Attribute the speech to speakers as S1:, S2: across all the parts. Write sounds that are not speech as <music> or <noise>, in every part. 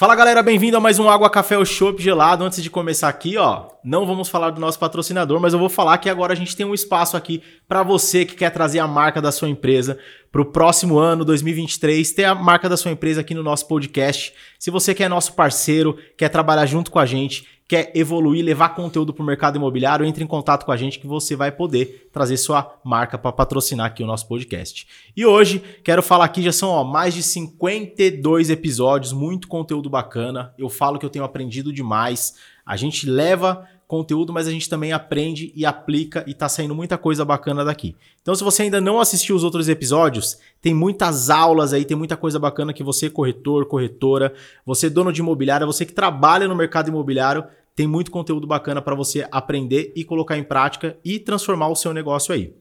S1: Fala galera, bem-vindo a mais um Água Café ou Chopp gelado. Antes de começar aqui, ó, não vamos falar do nosso patrocinador, mas eu vou falar que agora a gente tem um espaço aqui para você que quer trazer a marca da sua empresa para o próximo ano, 2023, ter a marca da sua empresa aqui no nosso podcast. Se você quer nosso parceiro, quer trabalhar junto com a gente, quer evoluir, levar conteúdo para o mercado imobiliário, entre em contato com a gente que você vai poder trazer sua marca para patrocinar aqui o nosso podcast. E hoje quero falar aqui, já são ó, mais de 52 episódios, muito conteúdo bacana. Eu falo que eu tenho aprendido demais. A gente leva conteúdo, mas a gente também aprende e aplica e tá saindo muita coisa bacana daqui. Então, se você ainda não assistiu os outros episódios, tem muitas aulas aí, tem muita coisa bacana que você, corretor, corretora, você, dono de imobiliária, você que trabalha no mercado imobiliário, tem muito conteúdo bacana para você aprender e colocar em prática e transformar o seu negócio aí.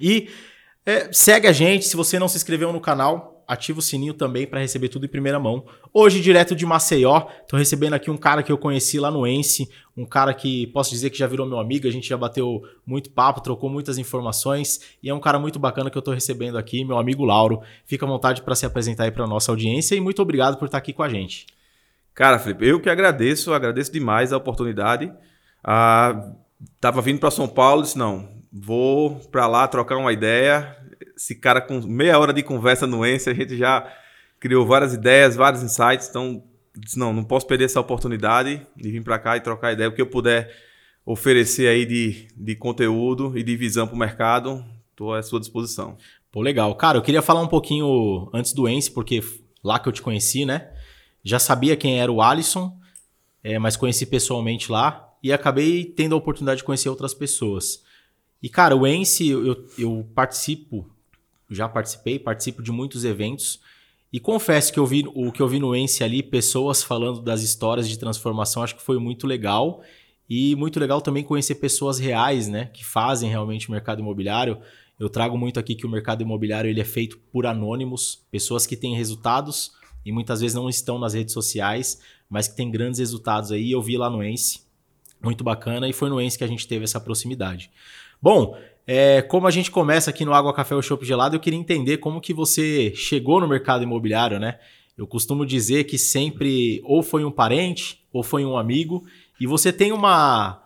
S1: E é, segue a gente, se você não se inscreveu no canal, ativa o sininho também para receber tudo em primeira mão. Hoje, direto de Maceió, tô recebendo aqui um cara que eu conheci lá no Ence, um cara que posso dizer que já virou meu amigo, a gente já bateu muito papo, trocou muitas informações e é um cara muito bacana que eu tô recebendo aqui, meu amigo Lauro. Fica à vontade para se apresentar aí para nossa audiência e muito obrigado por estar aqui com a gente.
S2: Cara, Felipe, eu que agradeço, agradeço demais a oportunidade. Ah, tava vindo para São Paulo, disse não, vou para lá trocar uma ideia, esse cara com meia hora de conversa no Ence, a gente já criou várias ideias, vários insights, então disse, não, não posso perder essa oportunidade de vir para cá e trocar ideia, o que eu puder oferecer aí de, de conteúdo e de visão para o mercado, estou à sua disposição.
S1: Pô, legal. Cara, eu queria falar um pouquinho antes do Ence, porque lá que eu te conheci, né? Já sabia quem era o Alisson, é, mas conheci pessoalmente lá e acabei tendo a oportunidade de conhecer outras pessoas. E, cara, o Ence, eu, eu participo já participei, participo de muitos eventos e confesso que eu vi o que eu vi no Ence ali, pessoas falando das histórias de transformação, acho que foi muito legal. E muito legal também conhecer pessoas reais, né, que fazem realmente o mercado imobiliário. Eu trago muito aqui que o mercado imobiliário ele é feito por anônimos, pessoas que têm resultados e muitas vezes não estão nas redes sociais, mas que têm grandes resultados aí. Eu vi lá no Ence, muito bacana, e foi no Ence que a gente teve essa proximidade. Bom, é, como a gente começa aqui no Água Café ou Chopp Gelado, eu queria entender como que você chegou no mercado imobiliário, né? Eu costumo dizer que sempre ou foi um parente ou foi um amigo e você tem uma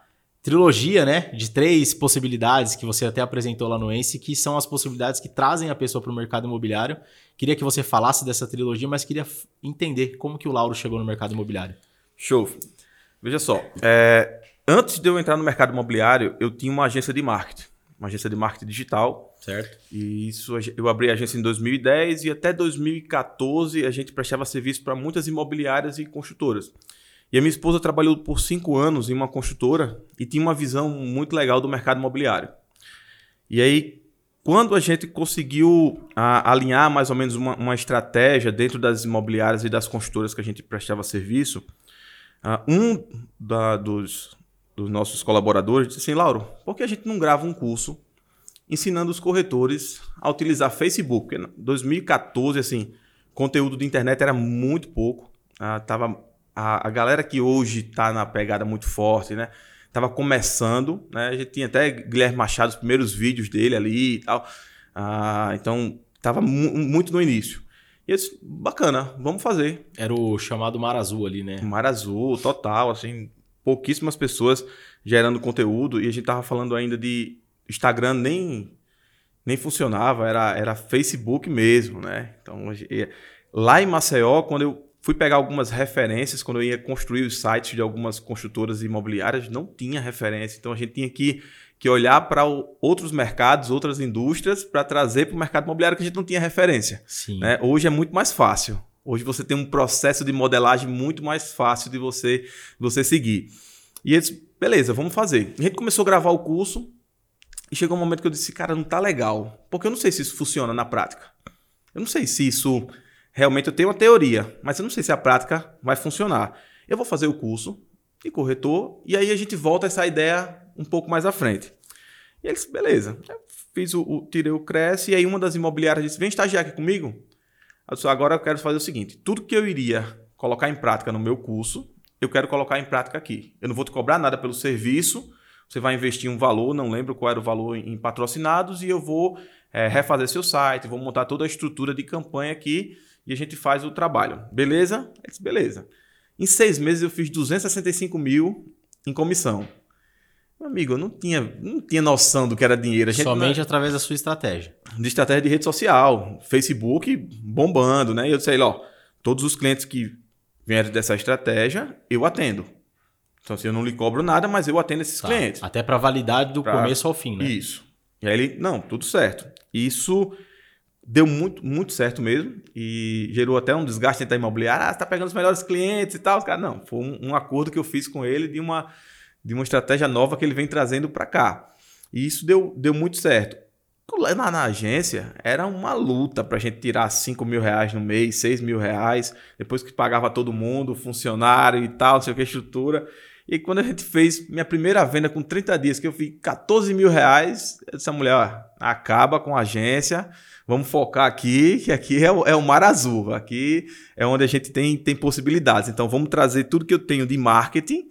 S1: trilogia, né, de três possibilidades que você até apresentou lá no Ence, que são as possibilidades que trazem a pessoa para o mercado imobiliário. Queria que você falasse dessa trilogia, mas queria entender como que o Lauro chegou no mercado imobiliário.
S2: Show. Veja só, é, antes de eu entrar no mercado imobiliário, eu tinha uma agência de marketing uma agência de marketing digital.
S1: Certo.
S2: E isso eu abri a agência em 2010 e até 2014 a gente prestava serviço para muitas imobiliárias e construtoras. E a minha esposa trabalhou por cinco anos em uma construtora e tinha uma visão muito legal do mercado imobiliário. E aí, quando a gente conseguiu a, alinhar mais ou menos uma, uma, estratégia dentro das imobiliárias e das construtoras que a gente prestava serviço, uh, um da, dos, dos nossos colaboradores, disse assim, Lauro, por que a gente não grava um curso ensinando os corretores a utilizar Facebook? Porque em 2014, assim, conteúdo de internet era muito pouco. Ah, tava, a, a galera que hoje está na pegada muito forte, né? Tava começando, né? A gente tinha até Guilherme Machado, os primeiros vídeos dele ali e tal. Ah, então, tava mu muito no início. E eu disse, bacana, vamos fazer.
S1: Era o chamado Mar Azul ali, né?
S2: Mar Azul, total, assim, pouquíssimas pessoas gerando conteúdo e a gente tava falando ainda de Instagram nem nem funcionava, era, era Facebook mesmo, né? Então, lá em Maceió, quando eu fui pegar algumas referências, quando eu ia construir os sites de algumas construtoras imobiliárias, não tinha referência. Então, a gente tinha que, que olhar para outros mercados, outras indústrias, para trazer para o mercado imobiliário que a gente não tinha referência.
S1: Sim.
S2: Né? Hoje é muito mais fácil. Hoje você tem um processo de modelagem muito mais fácil de você, você seguir. E eles, beleza, vamos fazer. A gente começou a gravar o curso e chegou um momento que eu disse, cara, não tá legal. Porque eu não sei se isso funciona na prática. Eu não sei se isso realmente eu tenho uma teoria, mas eu não sei se a prática vai funcionar. Eu vou fazer o curso de corretor e aí a gente volta essa ideia um pouco mais à frente. E eles, beleza. Eu fiz o, o tirei o Cresce e aí uma das imobiliárias disse: "Vem estagiar aqui comigo". Eu disse, agora eu quero fazer o seguinte: tudo que eu iria colocar em prática no meu curso, eu quero colocar em prática aqui. Eu não vou te cobrar nada pelo serviço, Você vai investir um valor, não lembro qual era o valor em patrocinados, e eu vou é, refazer seu site, vou montar toda a estrutura de campanha aqui e a gente faz o trabalho. Beleza? Eu disse, beleza. Em seis meses eu fiz 265 mil em comissão. Meu amigo, eu não tinha, não tinha noção do que era dinheiro.
S1: Somente não... através da sua estratégia.
S2: De estratégia de rede social, Facebook bombando, né? E eu sei, ó, todos os clientes que vieram dessa estratégia, eu atendo. Então, assim, eu não lhe cobro nada, mas eu atendo esses tá. clientes.
S1: Até para validade do pra... começo ao fim, né?
S2: Isso. E aí ele, não, tudo certo. Isso deu muito, muito certo mesmo e gerou até um desgaste da imobiliária. Ah, você está pegando os melhores clientes e tal. Cara, não, foi um, um, acordo que eu fiz com ele de uma, de uma estratégia nova que ele vem trazendo para cá. E isso deu, deu muito certo. Lá na, agência era uma luta para a gente tirar 5 mil reais no mês, 6 mil reais, depois que pagava todo mundo, funcionário e tal, não sei o que, estrutura. E quando a gente fez minha primeira venda com 30 dias, que eu fiz 14 mil reais, essa mulher ó, acaba com a agência, vamos focar aqui, que aqui é o, é o mar azul, aqui é onde a gente tem, tem possibilidades. Então vamos trazer tudo que eu tenho de marketing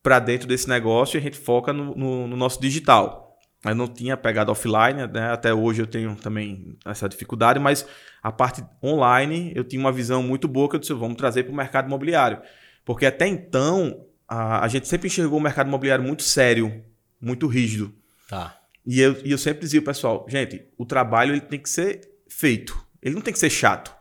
S2: para dentro desse negócio e a gente foca no, no, no nosso digital. Eu não tinha pegado offline, né? até hoje eu tenho também essa dificuldade, mas a parte online eu tinha uma visão muito boa que eu disse, vamos trazer para o mercado imobiliário. Porque até então a, a gente sempre enxergou o mercado imobiliário muito sério, muito rígido.
S1: Tá.
S2: E eu, e eu sempre dizia, pessoal, gente, o trabalho ele tem que ser feito. Ele não tem que ser chato.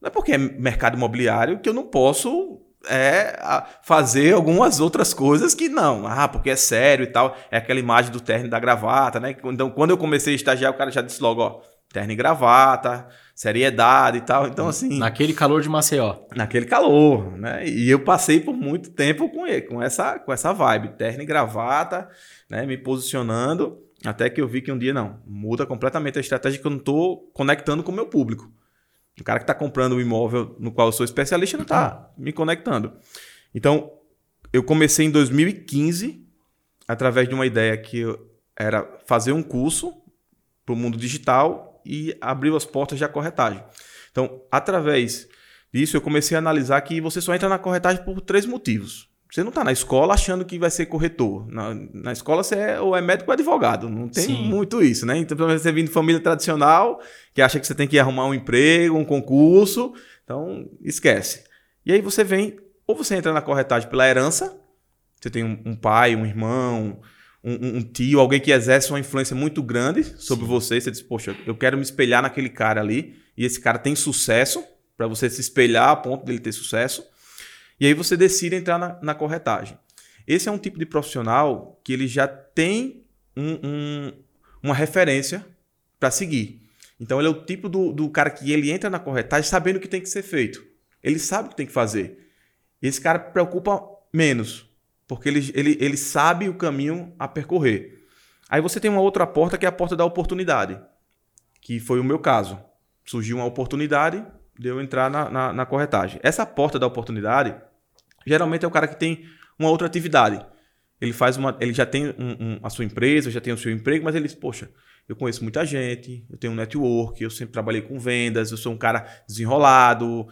S2: Não é porque é mercado imobiliário que eu não posso é, fazer algumas outras coisas que não. Ah, porque é sério e tal. É aquela imagem do terno e da gravata, né? Então, quando eu comecei a estagiar, o cara já disse logo, ó, terno e gravata, seriedade e tal. Então, assim.
S1: Naquele calor de Maceió.
S2: Naquele calor, né? E eu passei por muito tempo com ele, com essa, com essa vibe, terno e gravata, né? Me posicionando, até que eu vi que um dia não, muda completamente a estratégia que eu não estou conectando com o meu público. O cara que está comprando um imóvel no qual eu sou especialista não está me conectando. Então, eu comecei em 2015, através de uma ideia que era fazer um curso para o mundo digital e abriu as portas da corretagem. Então, através disso, eu comecei a analisar que você só entra na corretagem por três motivos. Você não está na escola achando que vai ser corretor. Na, na escola você é, ou é médico ou advogado. Não tem Sim. muito isso, né? Então, você vem de família tradicional, que acha que você tem que arrumar um emprego, um concurso. Então, esquece. E aí você vem, ou você entra na corretagem pela herança, você tem um, um pai, um irmão, um, um, tio, alguém que exerce uma influência muito grande sobre Sim. você, você diz, poxa, eu quero me espelhar naquele cara ali, e esse cara tem sucesso, para você se espelhar a ponto dele ter sucesso, e aí você decide entrar na, na corretagem. Esse é um tipo de profissional que ele já tem um, uma referência para seguir. Então ele é o tipo do, do cara que ele entra na corretagem sabendo o que tem que ser feito. Ele sabe o que tem que fazer. Esse cara preocupa menos porque ele, ele, ele sabe o caminho a percorrer. Aí você tem uma outra porta que é a porta da oportunidade, que foi o meu caso. Surgiu uma oportunidade de eu entrar na, na, na corretagem. Essa porta da oportunidade, geralmente é o cara que tem uma outra atividade. Ele faz uma, ele já tem um, um, a sua empresa, já tem o seu emprego, mas ele diz, poxa, eu conheço muita gente, eu tenho um network, eu sempre trabalhei com vendas, eu sou um cara desenrolado.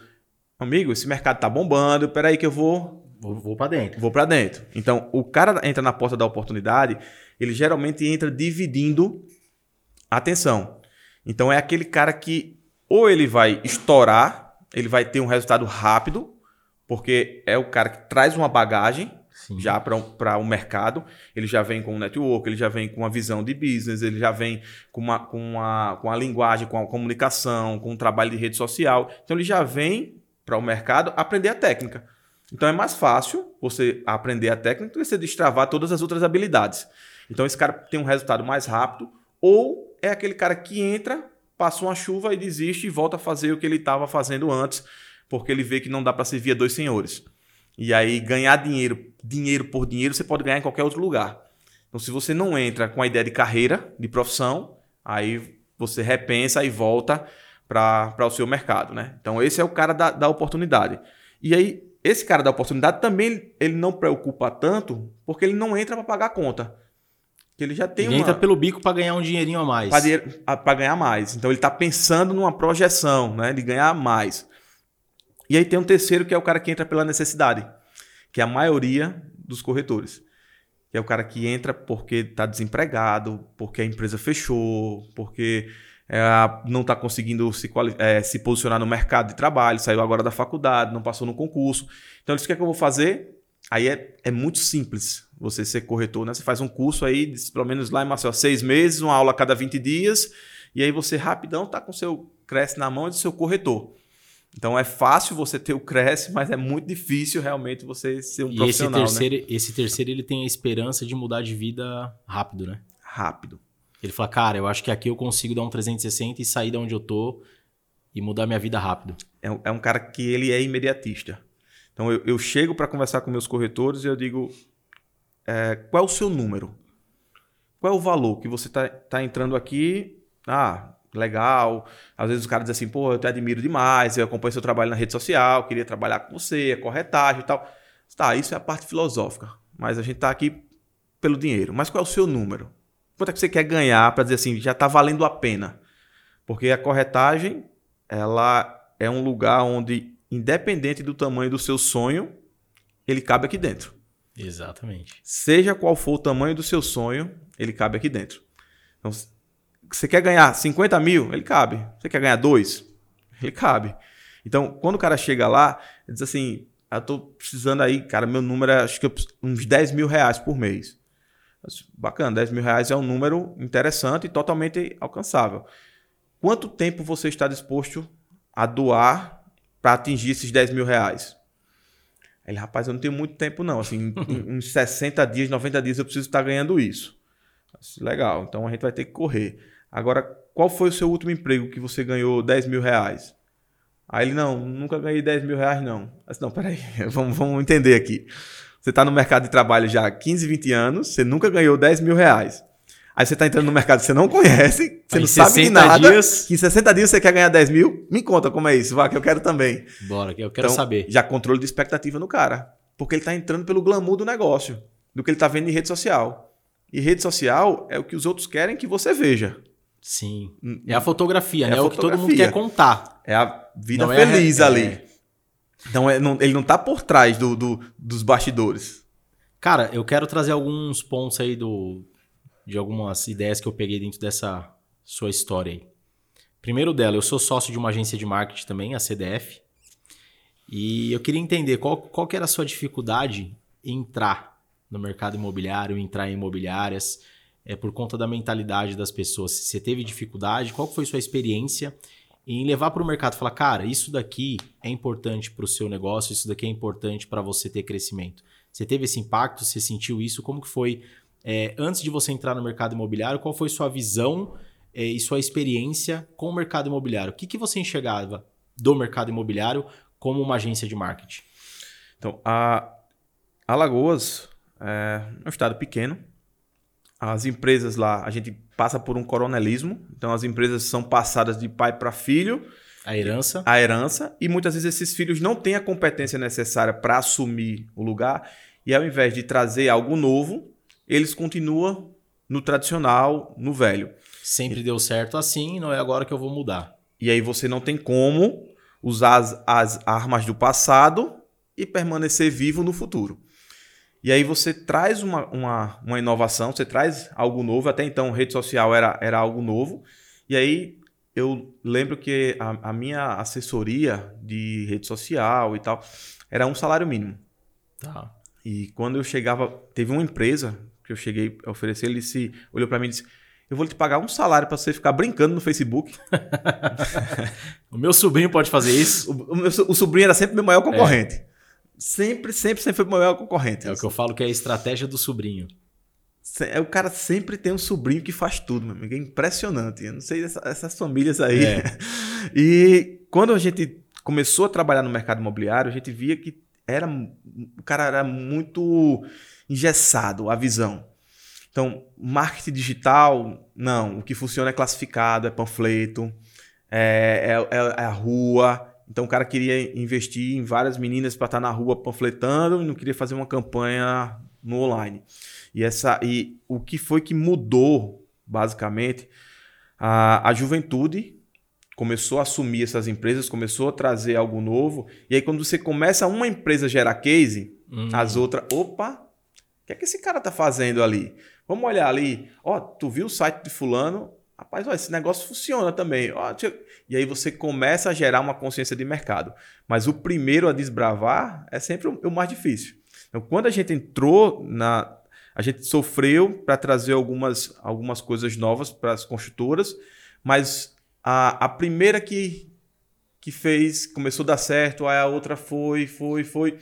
S2: Amigo, esse mercado tá bombando, peraí que eu vou
S1: Vou, vou para dentro.
S2: Vou para dentro. Então, o cara entra na porta da oportunidade, ele geralmente entra dividindo a atenção. Então, é aquele cara que ou ele vai estourar, ele vai ter um resultado rápido, porque é o cara que traz uma bagagem Sim. já para o um mercado, ele já vem com um network, ele já vem com uma visão de business, ele já vem com uma, com uma, com a linguagem, com a comunicação, com um trabalho de rede social. Então, ele já vem para o mercado aprender a técnica. Então é mais fácil você aprender a técnica do que você destravar todas as outras habilidades. Então esse cara tem um resultado mais rápido, ou é aquele cara que entra, passa uma chuva e desiste e volta a fazer o que ele estava fazendo antes, porque ele vê que não dá para servir a dois senhores. E aí ganhar dinheiro, dinheiro por dinheiro, você pode ganhar em qualquer outro lugar. Então se você não entra com a ideia de carreira, de profissão, aí você repensa e volta para o seu mercado. Né? Então esse é o cara da, da oportunidade. E aí esse cara da oportunidade também ele não preocupa tanto porque ele não entra para pagar a conta. Ele já tem ele
S1: uma... entra pelo bico para ganhar um dinheirinho a mais.
S2: Para ganhar mais. Então ele está pensando numa projeção, né, de ganhar mais. E aí tem um terceiro que é o cara que entra pela necessidade, que é a maioria dos corretores. que é o cara que entra porque está desempregado, porque a empresa fechou, porque é, não está conseguindo se, é, se posicionar no mercado de trabalho, saiu agora da faculdade, não passou no concurso. Então, eles o que, é que eu vou fazer? Aí é, é muito simples você ser corretor, né? Você faz um curso aí, pelo menos lá em Marcelo, seis meses, uma aula a cada 20 dias, e aí você rapidão tá com seu Cresce na mão e do seu corretor. Então é fácil você ter o Cresce, mas é muito difícil realmente você ser um
S1: e
S2: profissional.
S1: Esse terceiro,
S2: né?
S1: esse terceiro ele tem a esperança de mudar de vida rápido, né?
S2: Rápido.
S1: Ele fala, cara, eu acho que aqui eu consigo dar um 360 e sair de onde eu tô e mudar minha vida rápido.
S2: É um, é um cara que ele é imediatista. Então eu, eu chego para conversar com meus corretores e eu digo, é, qual é o seu número? Qual é o valor que você está tá entrando aqui? Ah, legal. Às vezes os caras dizem assim, pô, eu te admiro demais, eu acompanho seu trabalho na rede social, queria trabalhar com você, é corretagem e tal. Tá, isso é a parte filosófica. Mas a gente está aqui pelo dinheiro. Mas qual é o seu número? Quanto é que você quer ganhar para dizer assim, já está valendo a pena? Porque a corretagem, ela é um lugar onde, independente do tamanho do seu sonho, ele cabe aqui dentro.
S1: Exatamente.
S2: Seja qual for o tamanho do seu sonho, ele cabe aqui dentro. Então, você quer ganhar 50 mil? Ele cabe. Você quer ganhar dois? Ele cabe. Então, quando o cara chega lá, ele diz assim: eu tô precisando aí, cara, meu número é acho que uns 10 mil reais por mês. Bacana, 10 mil reais é um número interessante e totalmente alcançável. Quanto tempo você está disposto a doar para atingir esses 10 mil reais? Ele, rapaz, eu não tenho muito tempo, não. Assim, <laughs> em, em 60 dias, 90 dias eu preciso estar ganhando isso. Legal, então a gente vai ter que correr. Agora, qual foi o seu último emprego que você ganhou 10 mil reais? Aí ele, não, nunca ganhei 10 mil reais, não. Mas, não, peraí, <laughs> vamos, vamos entender aqui. Você está no mercado de trabalho já há 15, 20 anos, você nunca ganhou 10 mil reais. Aí você está entrando no mercado que você não conhece, você Aí não sabe de nada. Dias... Que em 60 dias você quer ganhar 10 mil? Me conta como é isso, vá, que eu quero também.
S1: Bora, que eu quero então, saber.
S2: Já controle de expectativa no cara. Porque ele está entrando pelo glamour do negócio, do que ele está vendo em rede social. E rede social é o que os outros querem que você veja.
S1: Sim. Hum, é a fotografia, é né? É o que todo mundo quer contar.
S2: É a vida não é feliz é, ali. É... Então é, não, ele não está por trás do, do, dos bastidores.
S1: Cara, eu quero trazer alguns pontos aí do, de algumas ideias que eu peguei dentro dessa sua história aí. Primeiro dela, eu sou sócio de uma agência de marketing também, a CDF. E eu queria entender qual, qual que era a sua dificuldade em entrar no mercado imobiliário, entrar em imobiliárias é, por conta da mentalidade das pessoas? Se você teve dificuldade, qual foi sua experiência em levar para o mercado? Falar, cara, isso daqui é importante para o seu negócio, isso daqui é importante para você ter crescimento. Você teve esse impacto? Você sentiu isso? Como que foi é, antes de você entrar no mercado imobiliário? Qual foi sua visão é, e sua experiência com o mercado imobiliário? O que, que você enxergava do mercado imobiliário como uma agência de marketing?
S2: Então, a Alagoas é um estado pequeno, as empresas lá, a gente passa por um coronelismo, então as empresas são passadas de pai para filho.
S1: A herança.
S2: A herança. E muitas vezes esses filhos não têm a competência necessária para assumir o lugar. E ao invés de trazer algo novo, eles continuam no tradicional, no velho.
S1: Sempre deu certo assim, não é agora que eu vou mudar.
S2: E aí você não tem como usar as, as armas do passado e permanecer vivo no futuro. E aí você traz uma, uma, uma inovação, você traz algo novo. Até então, rede social era, era algo novo. E aí eu lembro que a, a minha assessoria de rede social e tal era um salário mínimo.
S1: Tá.
S2: E quando eu chegava, teve uma empresa que eu cheguei a oferecer, ele se olhou para mim e disse: Eu vou te pagar um salário para você ficar brincando no Facebook. <laughs>
S1: o meu sobrinho pode fazer isso.
S2: O, o, meu, o sobrinho era sempre meu maior concorrente. É. Sempre, sempre, sempre foi o maior concorrente.
S1: É o que eu falo que é a estratégia do sobrinho.
S2: É, o cara sempre tem um sobrinho que faz tudo, meu amigo. É impressionante. Eu não sei essa, essas famílias aí. É. <laughs> e quando a gente começou a trabalhar no mercado imobiliário, a gente via que era o cara era muito engessado a visão. Então, marketing digital, não. O que funciona é classificado, é panfleto, é, é, é a rua, então o cara queria investir em várias meninas para estar tá na rua panfletando e não queria fazer uma campanha no online. E, essa, e o que foi que mudou, basicamente, a, a juventude começou a assumir essas empresas, começou a trazer algo novo. E aí, quando você começa uma empresa gerar case, uhum. as outras, opa, que é que esse cara tá fazendo ali? Vamos olhar ali. Ó, tu viu o site de fulano? Rapaz, ó, esse negócio funciona também. Ó, e aí você começa a gerar uma consciência de mercado. Mas o primeiro a desbravar é sempre o mais difícil. Então, quando a gente entrou na. A gente sofreu para trazer algumas, algumas coisas novas para as construtoras, mas a, a primeira que, que fez, começou a dar certo, aí a outra foi, foi, foi.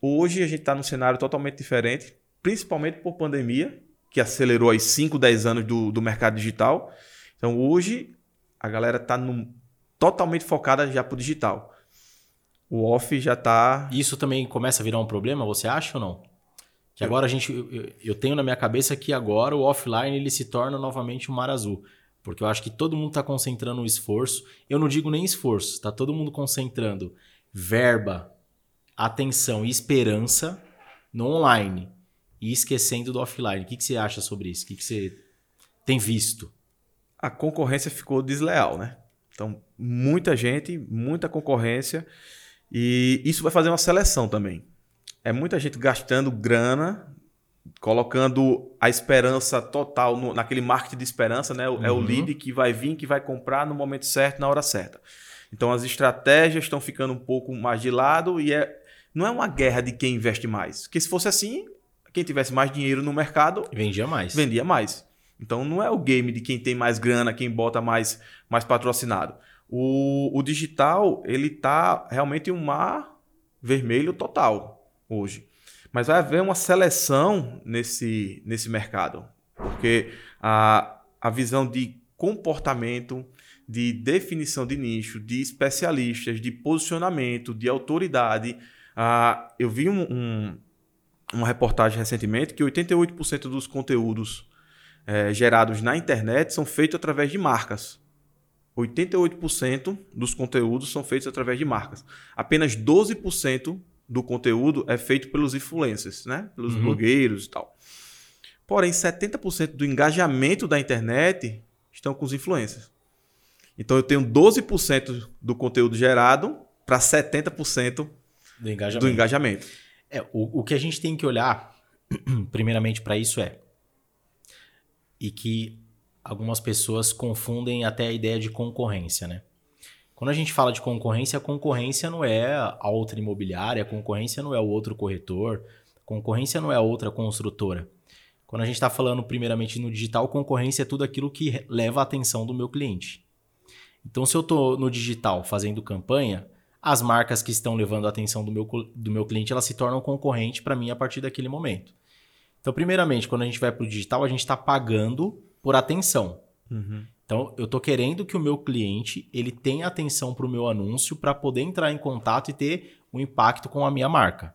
S2: Hoje a gente está num cenário totalmente diferente principalmente por pandemia, que acelerou aí 5, 10 anos do, do mercado digital. Então hoje a galera está totalmente focada já para o digital. O off já está.
S1: Isso também começa a virar um problema, você acha ou não? Que agora a gente. Eu, eu tenho na minha cabeça que agora o offline ele se torna novamente um mar azul. Porque eu acho que todo mundo está concentrando o esforço. Eu não digo nem esforço, está todo mundo concentrando verba, atenção e esperança no online e esquecendo do offline. O que, que você acha sobre isso? O que, que você tem visto?
S2: A concorrência ficou desleal, né? Então, muita gente, muita concorrência, e isso vai fazer uma seleção também. É muita gente gastando grana, colocando a esperança total no, naquele marketing de esperança, né? Uhum. É o uhum. lead que vai vir, que vai comprar no momento certo, na hora certa. Então, as estratégias estão ficando um pouco mais de lado e é, não é uma guerra de quem investe mais. Porque se fosse assim, quem tivesse mais dinheiro no mercado.
S1: Vendia mais.
S2: Vendia mais. Então não é o game de quem tem mais grana, quem bota mais, mais patrocinado. O, o digital, ele tá realmente um mar vermelho total hoje. Mas vai haver uma seleção nesse, nesse mercado. Porque a, a visão de comportamento, de definição de nicho, de especialistas, de posicionamento, de autoridade. Uh, eu vi um, um uma reportagem recentemente que 88% dos conteúdos é, gerados na internet são feitos através de marcas. 88% dos conteúdos são feitos através de marcas. Apenas 12% do conteúdo é feito pelos influencers, né? pelos uhum. blogueiros e tal. Porém, 70% do engajamento da internet estão com os influencers. Então eu tenho 12% do conteúdo gerado para 70% do engajamento. do engajamento.
S1: É, o, o que a gente tem que olhar, <clears throat> primeiramente, para isso é. E que algumas pessoas confundem até a ideia de concorrência, né? Quando a gente fala de concorrência, a concorrência não é a outra imobiliária, a concorrência não é o outro corretor, a concorrência não é a outra construtora. Quando a gente está falando primeiramente no digital, concorrência é tudo aquilo que leva a atenção do meu cliente. Então, se eu estou no digital fazendo campanha, as marcas que estão levando a atenção do meu, do meu cliente elas se tornam concorrente para mim a partir daquele momento. Então, primeiramente, quando a gente vai para o digital, a gente está pagando por atenção. Uhum. Então, eu estou querendo que o meu cliente ele tenha atenção para o meu anúncio para poder entrar em contato e ter um impacto com a minha marca.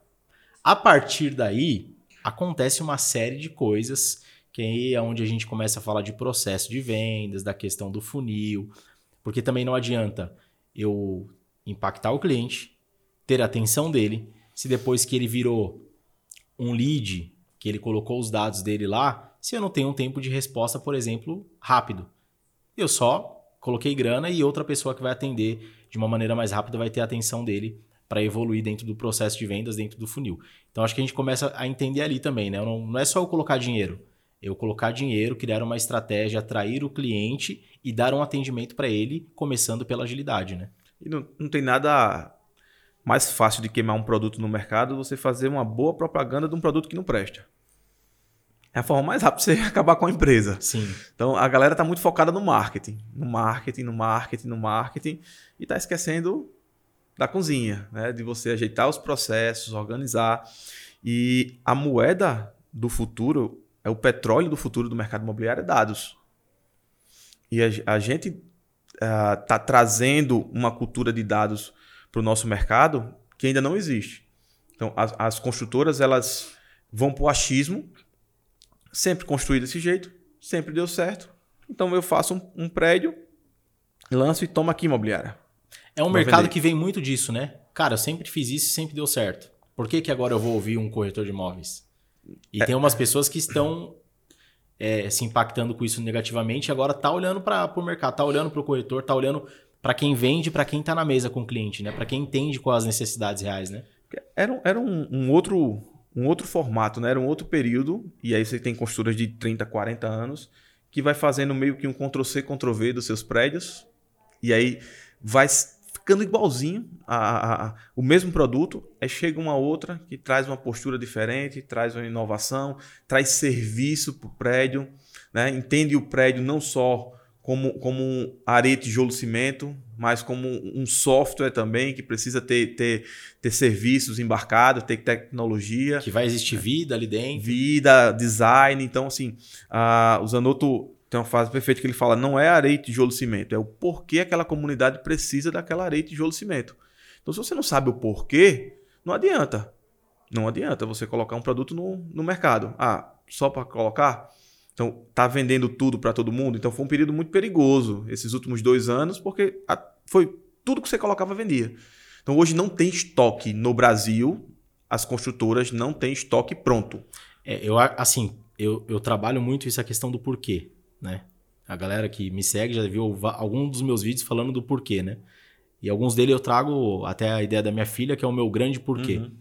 S1: A partir daí, acontece uma série de coisas que aí é onde a gente começa a falar de processo de vendas, da questão do funil, porque também não adianta eu impactar o cliente, ter a atenção dele. Se depois que ele virou um lead, que ele colocou os dados dele lá, se eu não tenho um tempo de resposta, por exemplo, rápido. Eu só coloquei grana e outra pessoa que vai atender de uma maneira mais rápida vai ter a atenção dele para evoluir dentro do processo de vendas, dentro do funil. Então acho que a gente começa a entender ali também, né? Não, não é só eu colocar dinheiro. Eu colocar dinheiro, criar uma estratégia, atrair o cliente e dar um atendimento para ele, começando pela agilidade, né?
S2: E não, não tem nada mais fácil de queimar um produto no mercado você fazer uma boa propaganda de um produto que não presta. É a forma mais rápida de você <laughs> acabar com a empresa.
S1: Sim.
S2: Então a galera está muito focada no marketing. No marketing, no marketing, no marketing. E está esquecendo da cozinha, né? De você ajeitar os processos, organizar. E a moeda do futuro, é o petróleo do futuro do mercado imobiliário, é dados. E a, a gente está uh, trazendo uma cultura de dados para o nosso mercado que ainda não existe. Então, as, as construtoras elas vão para o achismo, sempre construí desse jeito, sempre deu certo. Então, eu faço um, um prédio, lanço e tomo aqui imobiliária.
S1: É um mercado vender. que vem muito disso, né? Cara, eu sempre fiz isso e sempre deu certo. Por que, que agora eu vou ouvir um corretor de imóveis? E é. tem umas pessoas que estão é, se impactando com isso negativamente, agora tá olhando para o mercado, tá olhando para o corretor, tá olhando para quem vende, para quem está na mesa com o cliente, né? Para quem entende quais as necessidades reais, né?
S2: Era, era um, um, outro um outro formato, né? Era um outro período, e aí você tem construtoras de 30, 40 anos, que vai fazendo meio que um Ctrl-C, Ctrl-V dos seus prédios, e aí vai ficando igualzinho a, a, a, o mesmo produto, aí chega uma outra que traz uma postura diferente, traz uma inovação, traz serviço para o prédio, né? entende o prédio não só como, como um areia, tijolo, cimento, mas como um software também que precisa ter, ter, ter serviços embarcados, ter tecnologia.
S1: Que vai existir vida ali dentro.
S2: Vida, design. Então, assim, uh, o Zanotto tem uma frase perfeita que ele fala: não é areia, tijolo, cimento, é o porquê aquela comunidade precisa daquela areia, tijolo, cimento. Então, se você não sabe o porquê, não adianta. Não adianta você colocar um produto no, no mercado. Ah, só para colocar? Então, tá vendendo tudo para todo mundo. Então, foi um período muito perigoso esses últimos dois anos, porque a, foi tudo que você colocava vendia. Então, hoje não tem estoque no Brasil. As construtoras não têm estoque pronto.
S1: É, eu, assim, eu, eu trabalho muito isso, a questão do porquê, né? A galera que me segue já viu algum dos meus vídeos falando do porquê, né? E alguns deles eu trago até a ideia da minha filha, que é o meu grande porquê. Uhum.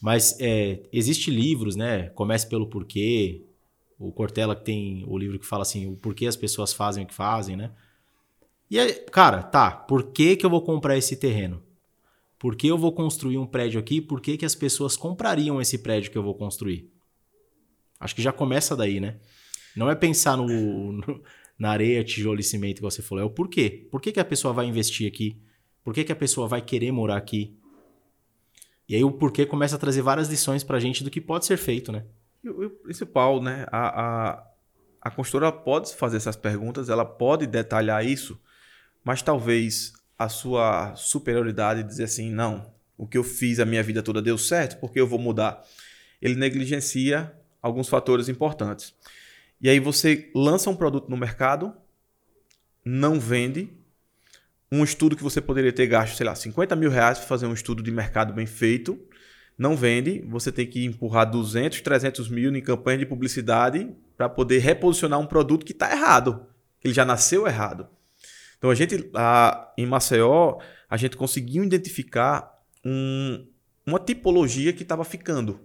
S1: Mas é, existe livros, né? Comece pelo porquê, o Cortella que tem o livro que fala assim, o porquê as pessoas fazem o que fazem, né? E aí, cara, tá, por que, que eu vou comprar esse terreno? Por que eu vou construir um prédio aqui? Por que, que as pessoas comprariam esse prédio que eu vou construir? Acho que já começa daí, né? Não é pensar no, no na areia, tijolo e cimento que você falou, é o porquê. Por que, que a pessoa vai investir aqui? Por que, que a pessoa vai querer morar aqui? E aí o porquê começa a trazer várias lições pra gente do que pode ser feito, né?
S2: E o principal, né? A, a, a construtora pode fazer essas perguntas, ela pode detalhar isso, mas talvez a sua superioridade dizer assim, não, o que eu fiz a minha vida toda deu certo, porque eu vou mudar. Ele negligencia alguns fatores importantes. E aí você lança um produto no mercado, não vende, um estudo que você poderia ter gasto, sei lá, 50 mil reais para fazer um estudo de mercado bem feito, não vende, você tem que empurrar 200, 300 mil em campanha de publicidade para poder reposicionar um produto que está errado, ele já nasceu errado. Então a gente, a, em Maceió, a gente conseguiu identificar um, uma tipologia que estava ficando.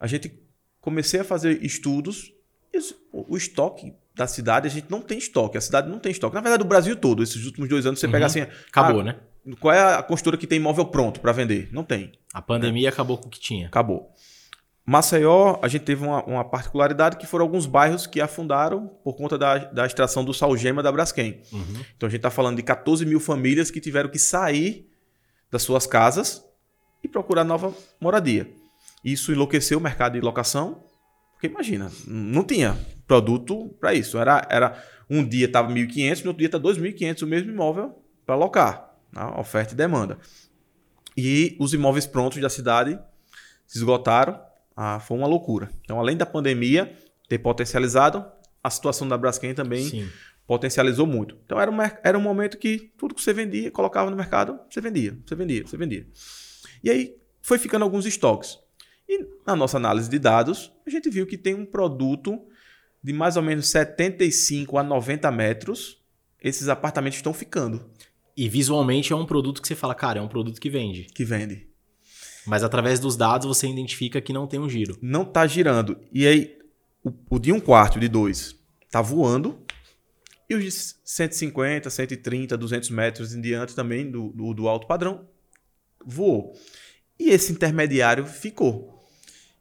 S2: A gente comecei a fazer estudos, o, o estoque da cidade, a gente não tem estoque, a cidade não tem estoque. Na verdade, o Brasil todo, esses últimos dois anos, você uhum. pega assim.
S1: Acabou, ah, né?
S2: Qual é a construtora que tem imóvel pronto para vender? Não tem.
S1: A pandemia né? acabou com o que tinha.
S2: Acabou. Maceió, a gente teve uma, uma, particularidade que foram alguns bairros que afundaram por conta da, da extração do salgema da Braskem. Uhum. Então a gente está falando de 14 mil famílias que tiveram que sair das suas casas e procurar nova moradia. Isso enlouqueceu o mercado de locação, porque imagina, não tinha produto para isso. Era, era um dia estava 1.500, no outro dia está 2.500 o mesmo imóvel para alocar. Né? Oferta e demanda. E os imóveis prontos da cidade se esgotaram. Ah, foi uma loucura. Então, além da pandemia ter potencializado, a situação da Braskem também Sim. potencializou muito. Então, era um, era um momento que tudo que você vendia, colocava no mercado, você vendia, você vendia, você vendia. E aí foi ficando alguns estoques. E na nossa análise de dados, a gente viu que tem um produto de mais ou menos 75 a 90 metros. Esses apartamentos estão ficando.
S1: E visualmente é um produto que você fala, cara, é um produto que vende.
S2: Que vende.
S1: Mas através dos dados você identifica que não tem um giro.
S2: Não está girando. E aí, o, o de um quarto, de dois, está voando. E os de 150, 130, 200 metros em diante também do, do, do alto padrão voou. E esse intermediário ficou.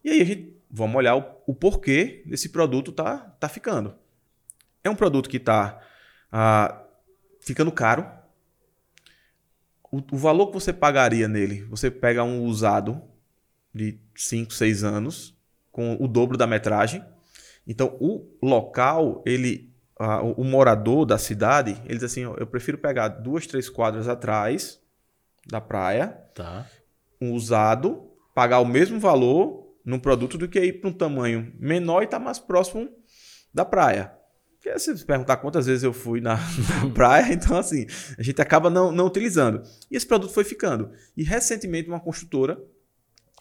S2: E aí a gente vamos olhar o, o porquê desse produto tá, tá ficando. É um produto que está ah, ficando caro o, o valor que você pagaria nele, você pega um usado de 5, 6 anos, com o dobro da metragem. Então, o local, ele, o, o, morador da cidade, ele diz assim: eu prefiro pegar duas, três quadras atrás da praia,
S1: tá.
S2: um usado, pagar o mesmo valor num produto do que ir para um tamanho menor e estar tá mais próximo da praia. Porque se você perguntar quantas vezes eu fui na, <laughs> na praia, então assim, a gente acaba não, não utilizando. E esse produto foi ficando. E recentemente uma construtora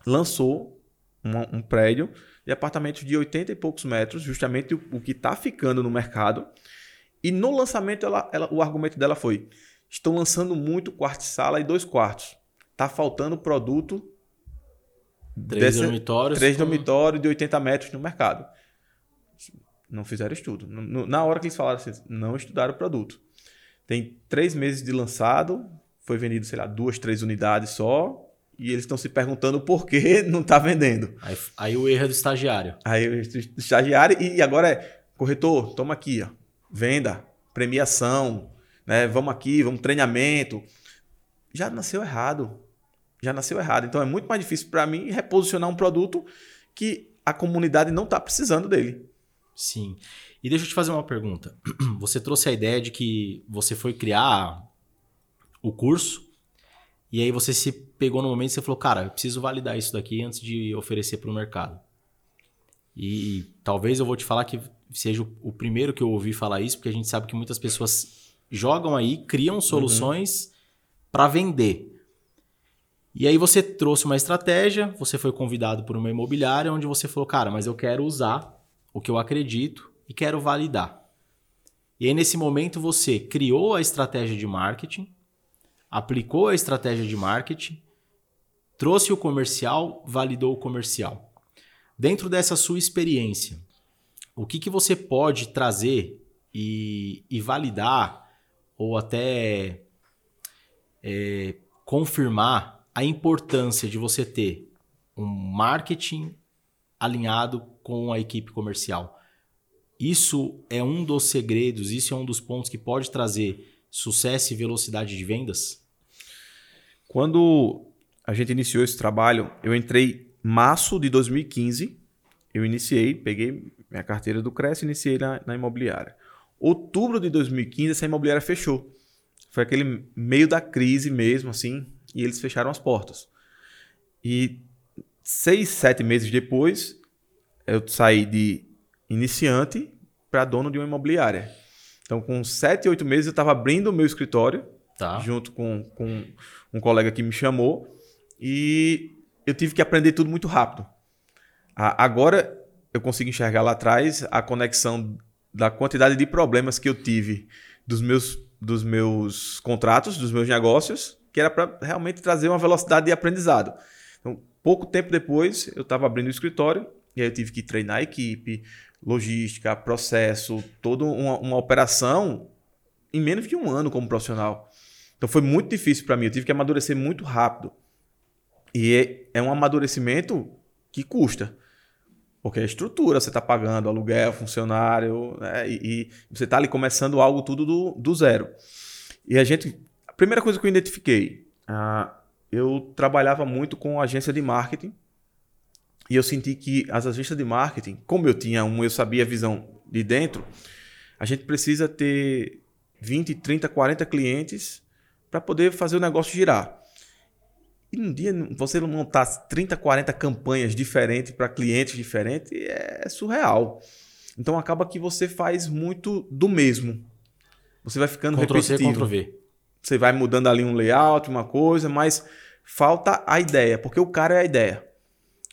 S2: lançou uma, um prédio de apartamentos de 80 e poucos metros, justamente o, o que está ficando no mercado. E no lançamento, ela, ela, o argumento dela foi: estão lançando muito quarto de sala e dois quartos. Está faltando produto
S1: Três dormitórios.
S2: Três dormitórios de 80 metros no mercado. Não fizeram estudo. Na hora que eles falaram assim, não estudaram o produto. Tem três meses de lançado, foi vendido, sei lá, duas, três unidades só, e eles estão se perguntando por que <laughs> não está vendendo.
S1: Aí, aí, o erro é do estagiário.
S2: Aí o estagiário, e agora é, corretor, toma aqui, ó, venda, premiação, né? Vamos aqui, vamos treinamento. Já nasceu errado. Já nasceu errado. Então é muito mais difícil para mim reposicionar um produto que a comunidade não está precisando dele.
S1: Sim. E deixa eu te fazer uma pergunta. <clears throat> Você trouxe a ideia de que você foi criar o curso e aí você se pegou no momento e você falou, cara, eu preciso validar isso daqui antes de oferecer para o mercado. E talvez eu vou te falar que seja o primeiro que eu ouvi falar isso, porque a gente sabe que muitas pessoas jogam aí, criam uhum. soluções uhum. para vender. E aí você trouxe uma estratégia, você foi convidado por uma imobiliária onde você falou, cara, mas eu quero usar o que eu acredito e quero validar. E aí nesse momento você criou a estratégia de marketing, aplicou a estratégia de marketing, trouxe o comercial, validou o comercial. Dentro dessa sua experiência, o que, que você pode trazer e, e validar ou até é, confirmar a importância de você ter um marketing alinhado com a equipe comercial. Isso é um dos segredos, isso é um dos pontos que pode trazer sucesso e velocidade de vendas?
S2: Quando a gente iniciou esse trabalho, eu entrei março de 2015, eu iniciei, peguei minha carteira do Cresce e iniciei na, na imobiliária. Outubro de 2015, essa imobiliária fechou. Foi aquele meio da crise mesmo, assim, e eles fecharam as portas. E seis, sete meses depois, eu saí de iniciante para dono de uma imobiliária. Então, com sete, oito meses, eu estava abrindo o meu escritório, tá. junto com, com um colega que me chamou, e eu tive que aprender tudo muito rápido. agora, eu consigo enxergar lá atrás a conexão da quantidade de problemas que eu tive dos meus, dos meus contratos, dos meus negócios, que era para realmente trazer uma velocidade de aprendizado. Então, pouco tempo depois, eu estava abrindo o escritório e aí eu tive que treinar a equipe, logística, processo, toda uma, uma operação em menos de um ano como profissional. Então foi muito difícil para mim, eu tive que amadurecer muito rápido. E é, é um amadurecimento que custa. Porque a estrutura, você está pagando aluguel, funcionário, né? e, e, você está ali começando algo tudo do, do zero. E a gente. A primeira coisa que eu identifiquei, uh, eu trabalhava muito com agência de marketing. E eu senti que as agências de marketing, como eu tinha um, eu sabia a visão de dentro, a gente precisa ter 20, 30, 40 clientes para poder fazer o negócio girar. E um dia você montar 30, 40 campanhas diferentes para clientes diferentes é surreal. Então acaba que você faz muito do mesmo. Você vai ficando Ctrl repetitivo. Ctrl V. Você vai mudando ali um layout, uma coisa, mas falta a ideia, porque o cara é a ideia.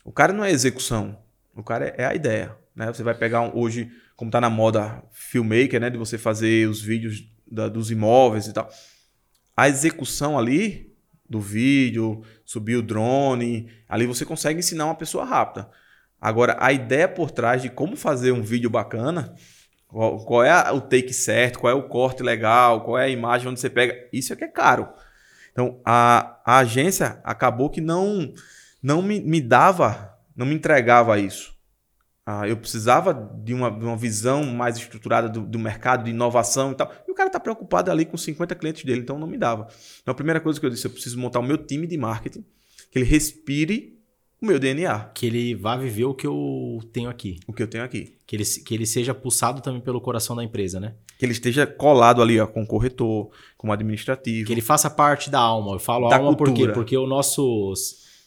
S2: O cara não é execução, o cara é a ideia. Né? Você vai pegar um, hoje, como está na moda filmmaker, né? de você fazer os vídeos da, dos imóveis e tal. A execução ali do vídeo, subir o drone. Ali você consegue ensinar uma pessoa rápida. Agora, a ideia por trás de como fazer um vídeo bacana, qual, qual é o take certo, qual é o corte legal, qual é a imagem onde você pega, isso é que é caro. Então, a, a agência acabou que não, não me, me dava, não me entregava isso. Ah, eu precisava de uma, de uma visão mais estruturada do, do, mercado, de inovação e tal. E o cara está preocupado ali com 50 clientes dele, então não me dava. Então a primeira coisa que eu disse, eu preciso montar o meu time de marketing, que ele respire o meu DNA.
S1: Que ele vá viver o que eu tenho aqui.
S2: O que eu tenho aqui.
S1: Que ele, que ele seja pulsado também pelo coração da empresa, né?
S2: Que ele esteja colado ali ó, com o corretor, com o administrativo.
S1: Que ele faça parte da alma. Eu falo da alma cultura. por quê? Porque o nosso...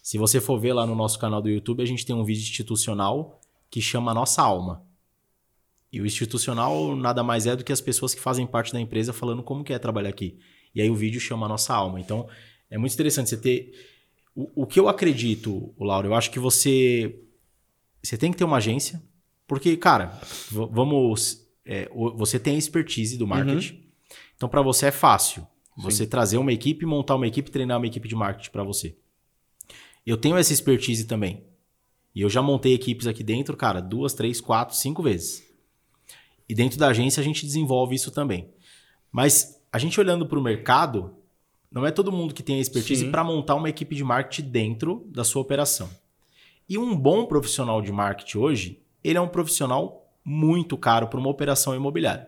S1: Se você for ver lá no nosso canal do YouTube, a gente tem um vídeo institucional que chama Nossa Alma. E o institucional nada mais é do que as pessoas que fazem parte da empresa falando como que é trabalhar aqui. E aí o vídeo chama Nossa Alma. Então, é muito interessante você ter... O, o que eu acredito, Lauro, eu acho que você... Você tem que ter uma agência, porque, cara, vamos... É, você tem a expertise do marketing. Uhum. Então, para você é fácil. Você Sim. trazer uma equipe, montar uma equipe, treinar uma equipe de marketing para você. Eu tenho essa expertise também. E eu já montei equipes aqui dentro, cara, duas, três, quatro, cinco vezes. E dentro da agência a gente desenvolve isso também. Mas a gente olhando para o mercado, não é todo mundo que tem a expertise para montar uma equipe de marketing dentro da sua operação. E um bom profissional de marketing hoje, ele é um profissional muito caro para uma operação imobiliária.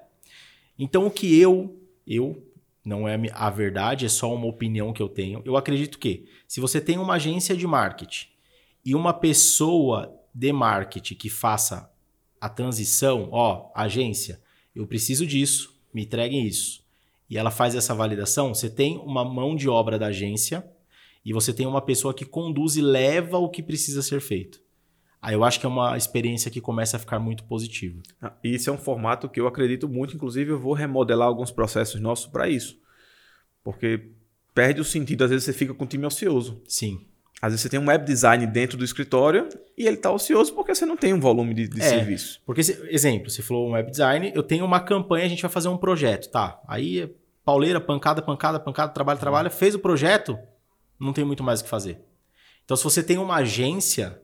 S1: Então o que eu, eu não é a verdade, é só uma opinião que eu tenho. Eu acredito que se você tem uma agência de marketing e uma pessoa de marketing que faça a transição, ó, agência, eu preciso disso, me entreguem isso. E ela faz essa validação, você tem uma mão de obra da agência e você tem uma pessoa que conduz e leva o que precisa ser feito. Aí eu acho que é uma experiência que começa a ficar muito positiva.
S2: Ah, isso é um formato que eu acredito muito, inclusive eu vou remodelar alguns processos nossos para isso. Porque perde o sentido, às vezes você fica com o time ocioso.
S1: Sim.
S2: Às vezes você tem um web design dentro do escritório e ele está ocioso porque você não tem um volume de, de é, serviço.
S1: Porque, exemplo, você falou um web design, eu tenho uma campanha, a gente vai fazer um projeto, tá? Aí, pauleira, pancada, pancada, pancada, trabalho, trabalho, fez o projeto, não tem muito mais o que fazer. Então, se você tem uma agência,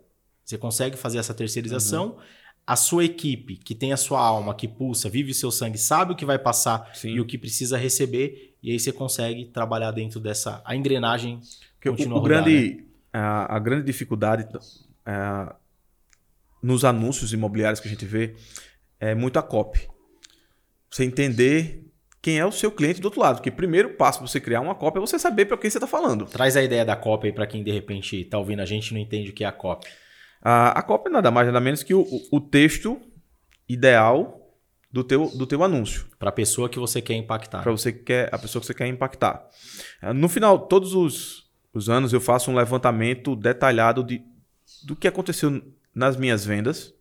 S1: você consegue fazer essa terceirização. Uhum. A sua equipe, que tem a sua alma, que pulsa, vive o seu sangue, sabe o que vai passar Sim. e o que precisa receber, e aí você consegue trabalhar dentro dessa. A engrenagem
S2: Porque continua o, o rodar, grande né? a, a grande dificuldade é, nos anúncios imobiliários que a gente vê é muito a copy. Você entender quem é o seu cliente do outro lado. Porque primeiro passo para você criar uma cópia é você saber para quem você está falando.
S1: Traz a ideia da cópia aí para quem de repente está ouvindo a gente e não entende o que é a cópia.
S2: A, a cópia é nada mais nada menos que o, o texto ideal do teu, do teu anúncio.
S1: Para a pessoa que você quer impactar.
S2: Para você que quer, a pessoa que você quer impactar. No final, todos os, os anos eu faço um levantamento detalhado de, do que aconteceu nas minhas vendas.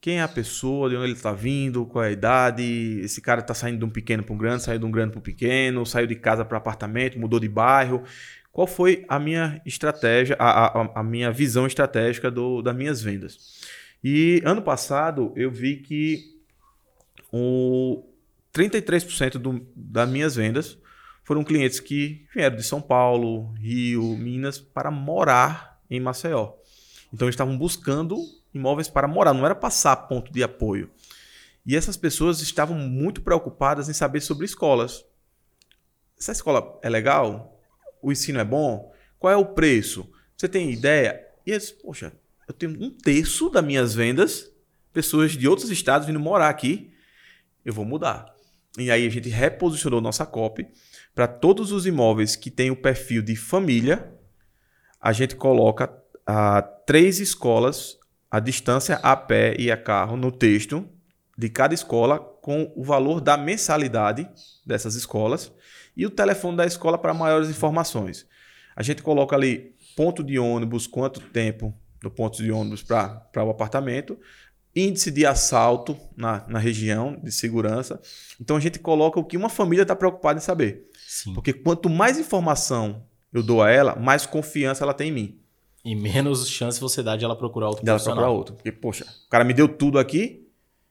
S2: Quem é a pessoa, de onde ele está vindo, qual é a idade, esse cara está saindo de um pequeno para um grande, saiu de um grande para um pequeno, saiu de casa para apartamento, mudou de bairro. Qual foi a minha estratégia, a, a, a minha visão estratégica do, das minhas vendas? E ano passado eu vi que o 33% do, das minhas vendas foram clientes que vieram de São Paulo, Rio, Minas para morar em Maceió. Então eles estavam buscando imóveis para morar, não era passar ponto de apoio. E essas pessoas estavam muito preocupadas em saber sobre escolas. Essa escola é legal? O ensino é bom? Qual é o preço? Você tem ideia? E eles, poxa, eu tenho um terço das minhas vendas, pessoas de outros estados vindo morar aqui, eu vou mudar. E aí a gente reposicionou nossa copy para todos os imóveis que têm o perfil de família, a gente coloca ah, três escolas, a distância a pé e a carro no texto de cada escola com o valor da mensalidade dessas escolas e o telefone da escola para maiores informações. A gente coloca ali ponto de ônibus, quanto tempo do ponto de ônibus para o apartamento, índice de assalto na, na região de segurança. Então a gente coloca o que uma família está preocupada em saber. Sim. Porque quanto mais informação eu dou a ela, mais confiança ela tem em mim.
S1: E menos chance você dá de ela procurar outro
S2: de ela procurar outro. Porque, poxa, o cara me deu tudo aqui,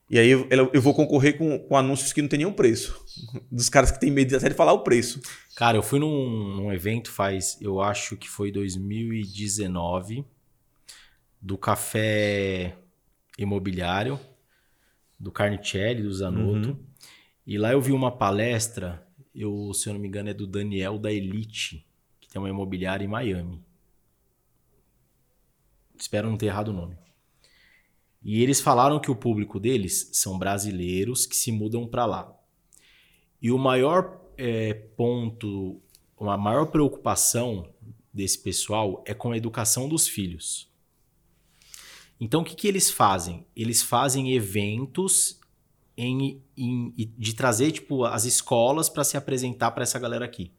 S2: e aí eu, eu vou concorrer com, com, anúncios que não tem nenhum preço. Dos caras que têm medo até de falar o preço.
S1: Cara, eu fui num, num evento faz, eu acho que foi 2019, do café imobiliário, do Carnicelli, do Zanotto. Uhum. E lá eu vi uma palestra eu, se eu não me engano, é do Daniel da Elite, que tem uma imobiliária em Miami. Espero não ter errado o nome. E eles falaram que o público deles são brasileiros que se mudam para lá. E o maior é, ponto, a maior preocupação desse pessoal é com a educação dos filhos. Então, o que, que eles fazem? Eles fazem eventos em, em, de trazer tipo as escolas para se apresentar para essa galera aqui.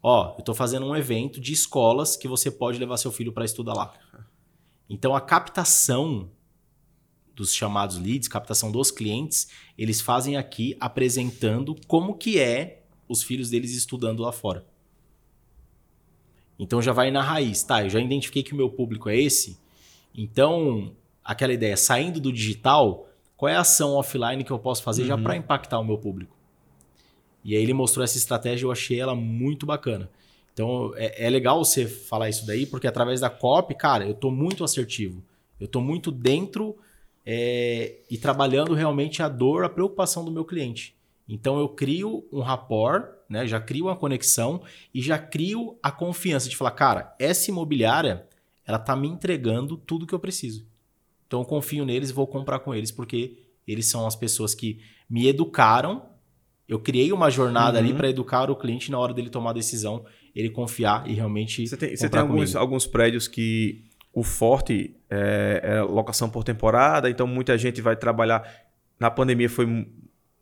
S1: Ó, eu estou fazendo um evento de escolas que você pode levar seu filho para estudar lá. Então a captação dos chamados leads, captação dos clientes, eles fazem aqui apresentando como que é os filhos deles estudando lá fora. Então já vai na raiz, tá? Eu já identifiquei que o meu público é esse. Então, aquela ideia, saindo do digital, qual é a ação offline que eu posso fazer uhum. já para impactar o meu público? E aí ele mostrou essa estratégia, eu achei ela muito bacana. Então é, é legal você falar isso daí, porque através da copy, cara, eu estou muito assertivo. Eu estou muito dentro é, e trabalhando realmente a dor, a preocupação do meu cliente. Então eu crio um rapport, né? Já crio uma conexão e já crio a confiança de falar, cara, essa imobiliária, ela tá me entregando tudo que eu preciso. Então eu confio neles e vou comprar com eles porque eles são as pessoas que me educaram. Eu criei uma jornada uhum. ali para educar o cliente na hora dele tomar a decisão, ele confiar e realmente.
S2: Você tem, você tem alguns, alguns prédios que o forte é, é locação por temporada, então muita gente vai trabalhar. Na pandemia foi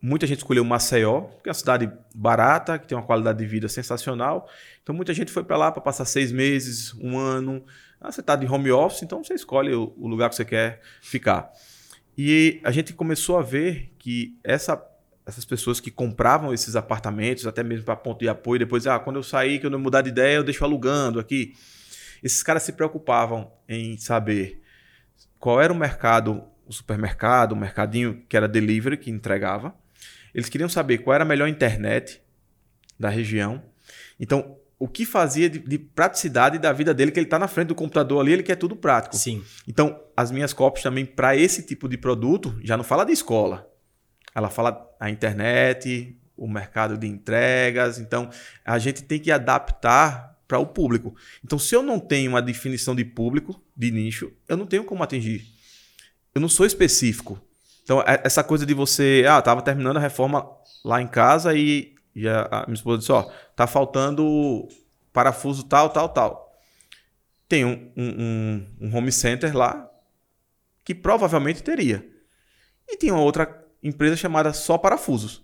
S2: Muita gente escolheu Maceió, que é uma cidade barata, que tem uma qualidade de vida sensacional. Então muita gente foi para lá para passar seis meses, um ano. Ah, você está de home office, então você escolhe o, lugar que você quer ficar. E a gente começou a ver que essa, essas pessoas que compravam esses apartamentos, até mesmo para ponto de apoio, depois, ah, quando eu sair, que eu não mudar de ideia, eu deixo alugando aqui. Esses caras se preocupavam em saber qual era o mercado, o supermercado, o mercadinho que era delivery, que entregava eles queriam saber qual era a melhor internet da região. Então, o que fazia de, de praticidade da vida dele, que ele está na frente do computador ali, ele quer tudo prático.
S1: Sim.
S2: Então, as minhas copies também, para esse tipo de produto, já não fala de escola. Ela fala a internet, o mercado de entregas. Então, a gente tem que adaptar para o público. Então, se eu não tenho uma definição de público, de nicho, eu não tenho como atingir. Eu não sou específico. Então, é, essa coisa de você. Ah, tava terminando a reforma lá em casa e, e a, a, minha esposa disse: Ó, tá faltando parafuso tal, tal, tal. Tem um, um, um home center lá que provavelmente teria. E tem uma outra empresa chamada Só Parafusos.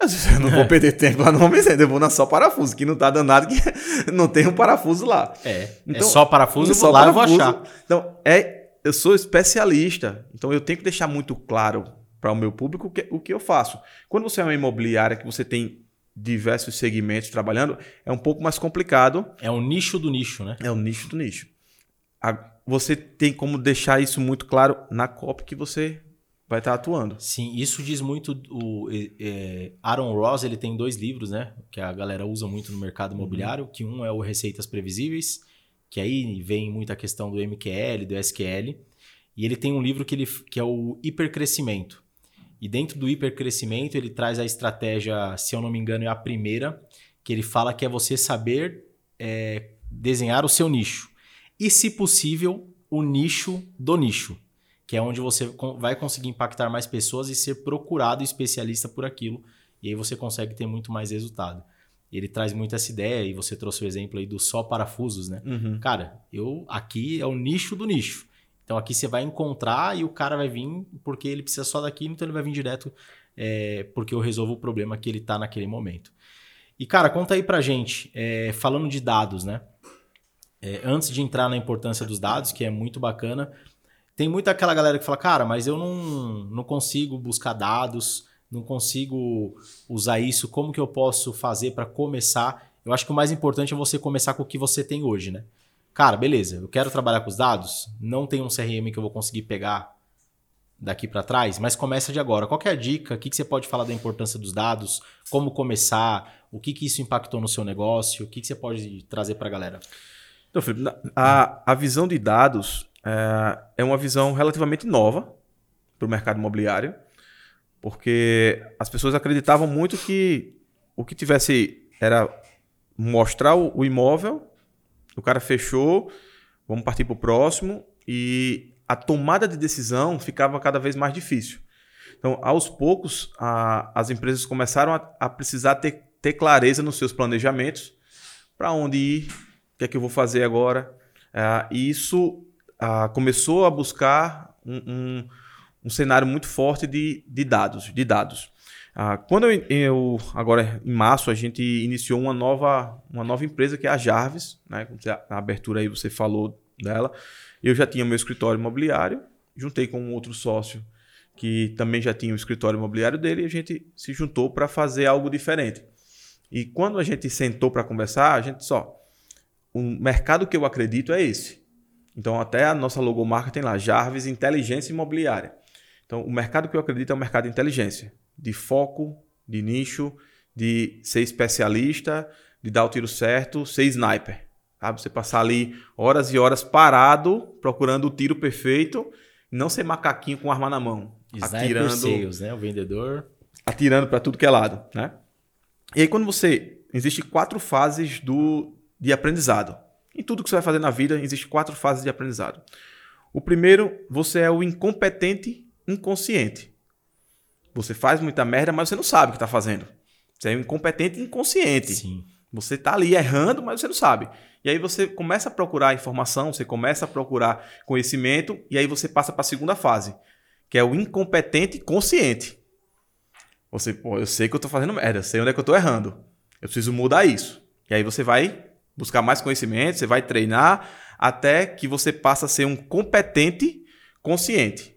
S2: Eu não vou perder tempo lá no home center, eu vou na Só Parafuso, que não tá dando nada, que <laughs> não tem um parafuso lá.
S1: É, é então, é só parafuso, vou lá parafuso. eu vou achar.
S2: Então, é eu sou especialista, então eu tenho que deixar muito claro para o meu público o que, o que eu faço. Quando você é uma imobiliária que você tem diversos segmentos trabalhando, é um pouco mais complicado.
S1: É um nicho do nicho, né?
S2: É um nicho do nicho. Você tem como deixar isso muito claro na COP que você vai estar atuando.
S1: Sim, isso diz muito. O é, Aaron Ross ele tem dois livros, né? Que a galera usa muito no mercado uhum. imobiliário. Uhum. Que um é o Receitas Previsíveis que aí vem muita questão do MQL, do SQL. E ele tem um livro que, ele, que é o hipercrescimento. E dentro do hipercrescimento, ele traz a estratégia, se eu não me engano, é a primeira, que ele fala que é você saber é, desenhar o seu nicho. E, se possível, o nicho do nicho, que é onde você vai conseguir impactar mais pessoas e ser procurado especialista por aquilo. E aí você consegue ter muito mais resultado ele traz muito essa ideia, e você trouxe o exemplo aí do só parafusos, né? Uhum. Cara, eu aqui é o nicho do nicho. Então aqui você vai encontrar e o cara vai vir porque ele precisa só daqui, então ele vai vir direto é, porque eu resolvo o problema que ele tá naquele momento. E cara, conta aí pra gente, é, falando de dados, né? É, antes de entrar na importância dos dados, que é muito bacana, tem muita aquela galera que fala, cara, mas eu não, não consigo buscar dados, não consigo usar isso, como que eu posso fazer para começar? Eu acho que o mais importante é você começar com o que você tem hoje, né? Cara, beleza, eu quero trabalhar com os dados, não tem um CRM que eu vou conseguir pegar daqui para trás, mas começa de agora. Qual é a dica? O que, que você pode falar da importância dos dados? Como começar? O que, que isso impactou no seu negócio? O que, que você pode trazer para a galera?
S2: Então, Felipe, a, a visão de dados é, é uma visão relativamente nova para o mercado imobiliário. Porque as pessoas acreditavam muito que o que tivesse era mostrar o, imóvel, o cara fechou, vamos partir para o próximo, e a tomada de decisão ficava cada vez mais difícil. Então, aos poucos, a, as empresas começaram a, a precisar ter, ter, clareza nos seus planejamentos, para onde ir, o que é que eu vou fazer agora. Uh, e isso começou a buscar um, um um cenário muito forte de, de dados, de dados. Ah, quando eu, eu, agora em março a gente iniciou uma nova, uma nova empresa que é a Jarvis, né? Na abertura aí você falou dela. Eu já tinha meu escritório imobiliário, juntei com um outro sócio que também já tinha o escritório imobiliário dele e a gente se juntou para fazer algo diferente. E quando a gente sentou para conversar, a gente só o mercado que eu acredito é esse. Então até a nossa logomarca tem lá Jarvis Inteligência Imobiliária. Então, o mercado que eu acredito é o mercado de inteligência, de foco, de nicho, de ser especialista, de dar o tiro certo, ser sniper. Sabe? Você passar ali horas e horas parado, procurando o tiro perfeito, não ser macaquinho com arma na mão.
S1: Sniper atirando, sales, né? O vendedor.
S2: Atirando para tudo que é lado, né? E aí quando você... Existem quatro fases do, de aprendizado. Em tudo que você vai fazer na vida, existem quatro fases de aprendizado. O primeiro, você é o incompetente inconsciente. Você faz muita merda, mas você não sabe o que está fazendo. Você é um incompetente inconsciente.
S1: Sim.
S2: Você está ali errando, mas você não sabe. E aí você começa a procurar informação, você começa a procurar conhecimento, e aí você passa para a segunda fase, que é o incompetente consciente. Você, pô, eu sei que eu estou fazendo merda, eu sei onde é que eu estou errando. Eu preciso mudar isso. E aí você vai buscar mais conhecimento, você vai treinar até que você passa a ser um competente consciente.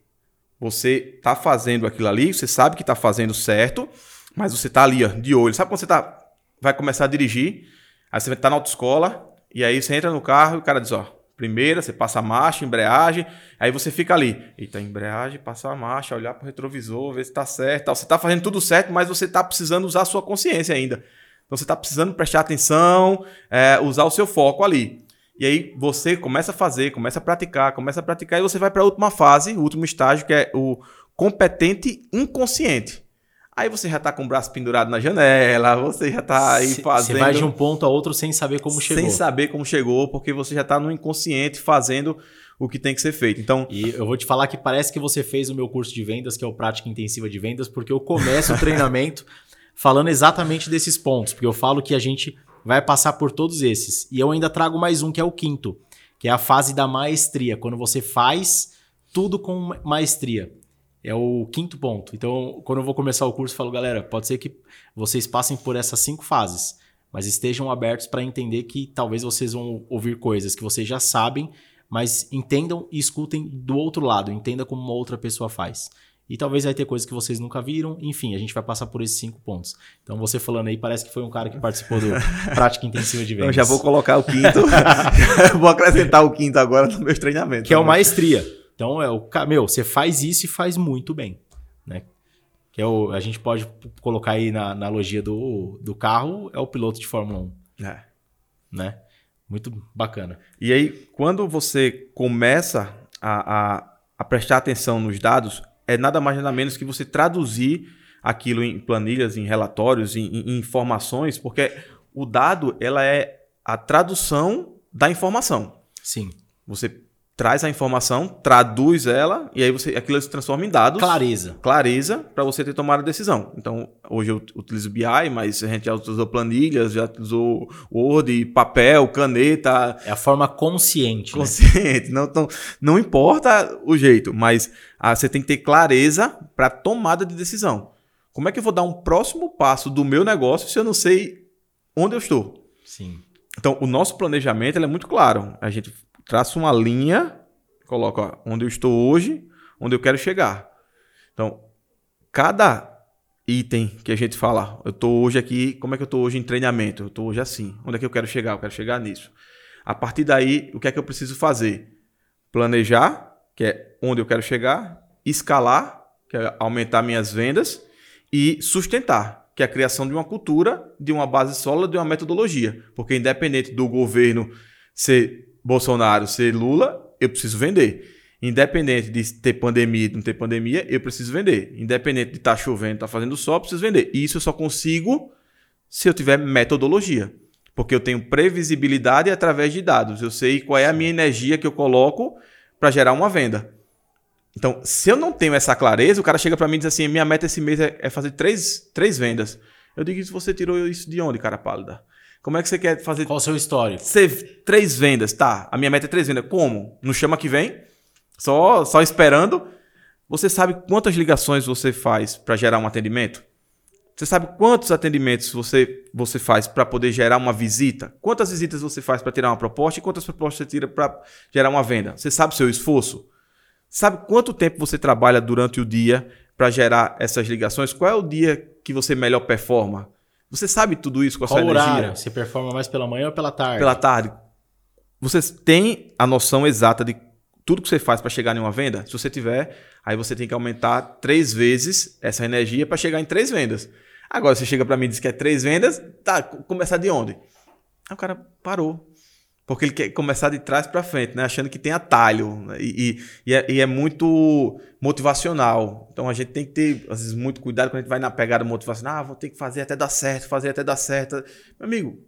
S2: Você está fazendo aquilo ali, você sabe que está fazendo certo, mas você está ali ó, de olho. Sabe quando você tá, vai começar a dirigir, aí você está na autoescola, e aí você entra no carro e o cara diz, ó, primeira, você passa a marcha, embreagem, aí você fica ali. Eita, embreagem, passar a marcha, olhar para o retrovisor, ver se está certo. Tal. Você está fazendo tudo certo, mas você está precisando usar a sua consciência ainda. Então você está precisando prestar atenção, é, usar o seu foco ali. E aí você começa a fazer, começa a praticar, começa a praticar e você vai para a última fase, o último estágio, que é o competente inconsciente. Aí você já está com o braço pendurado na janela, você já está aí fazendo. Você
S1: vai de um ponto a outro sem saber como chegou.
S2: Sem saber como chegou, porque você já está no inconsciente fazendo o que tem que ser feito. Então,
S1: e eu vou te falar que parece que você fez o meu curso de vendas, que é o Prática Intensiva de Vendas, porque eu começo o treinamento <laughs> falando exatamente desses pontos, porque eu falo que a gente vai passar por todos esses. E eu ainda trago mais um que é o quinto, que é a fase da maestria, quando você faz tudo com maestria. É o quinto ponto. Então, quando eu vou começar o curso, eu falo, galera, pode ser que vocês passem por essas cinco fases, mas estejam abertos para entender que talvez vocês vão ouvir coisas que vocês já sabem, mas entendam e escutem do outro lado, entenda como uma outra pessoa faz. E talvez vai ter coisas que vocês nunca viram. Enfim, a gente vai passar por esses cinco pontos. Então, você falando aí, parece que foi um cara que participou do <laughs> Prática Intensiva de Vendas.
S2: Eu já vou colocar o quinto. <laughs> <laughs> vou acrescentar o quinto agora no meu treinamento.
S1: Que é o maestria. Então, é o meu, você faz isso e faz muito bem. Né? Que é o, a gente pode colocar aí na analogia do, do carro, é o piloto de Fórmula 1. É. Né? Muito bacana.
S2: E aí, quando você começa a, a, a prestar atenção nos dados, é nada mais nada menos que você traduzir aquilo em planilhas, em relatórios, em, em informações, porque o dado ela é a tradução da informação.
S1: Sim.
S2: Você traz a informação, traduz ela e aí você aquilo se transforma em dados.
S1: Clareza.
S2: Clareza para você ter tomado a decisão. Então, hoje eu utilizo BI, mas a gente já usou planilhas, já usou Word, papel, caneta.
S1: É a forma consciente.
S2: Né? Consciente. Né? Não, não, não importa o jeito, mas ah, você tem que ter clareza para tomada de decisão. Como é que eu vou dar um próximo passo do meu negócio se eu não sei onde eu estou?
S1: Sim.
S2: Então, o nosso planejamento é muito claro. A gente traço uma linha, coloco ó, onde eu estou hoje, onde eu quero chegar. Então, cada item que a gente fala, eu estou hoje aqui, como é que eu estou hoje em treinamento? Eu estou hoje assim. Onde é que eu quero chegar? Eu quero chegar nisso. A partir daí, o que é que eu preciso fazer? Planejar, que é onde eu quero chegar, escalar, que é aumentar minhas vendas, e sustentar, que é a criação de uma cultura, de uma base sólida, de uma metodologia. Porque independente do governo ser Bolsonaro ser Lula, eu preciso vender. Independente de ter pandemia ou não ter pandemia, eu preciso vender. Independente de estar tá chovendo, estar tá fazendo sol, eu preciso vender. E isso eu só consigo se eu tiver metodologia. Porque eu tenho previsibilidade através de dados. Eu sei qual é a minha energia que eu coloco para gerar uma venda. Então, se eu não tenho essa clareza, o cara chega para mim e diz assim: minha meta esse mês é, é fazer três, três vendas. Eu digo: você tirou isso de onde, cara pálida? Como é que você quer fazer?
S1: Qual o seu histórico?
S2: Você, três vendas, tá. A minha meta é três vendas. Como? No chama que vem? Só, só esperando? Você sabe quantas ligações você faz para gerar um atendimento? Você sabe quantos atendimentos você, você faz para poder gerar uma visita? Quantas visitas você faz para tirar uma proposta e quantas propostas você tira para gerar uma venda? Você sabe o seu esforço? Sabe quanto tempo você trabalha durante o dia para gerar essas ligações? Qual é o dia que você melhor performa? Você sabe tudo isso com a Qual sua horário? energia?
S1: Você performa mais pela manhã ou pela tarde?
S2: Pela tarde. Você tem a noção exata de tudo que você faz para chegar em uma venda? Se você tiver, aí você tem que aumentar três vezes essa energia para chegar em três vendas. Agora, você chega para mim e diz que é três vendas, tá, começar de onde? Aí o cara parou. Porque ele quer começar de trás para frente, né? Achando que tem atalho. Né? E, e, e, é, e, é, muito motivacional. Então a gente tem que ter, às vezes, muito cuidado quando a gente vai na pegada motivacional. Ah, vou ter que fazer até dar certo, fazer até dar certo. Meu amigo,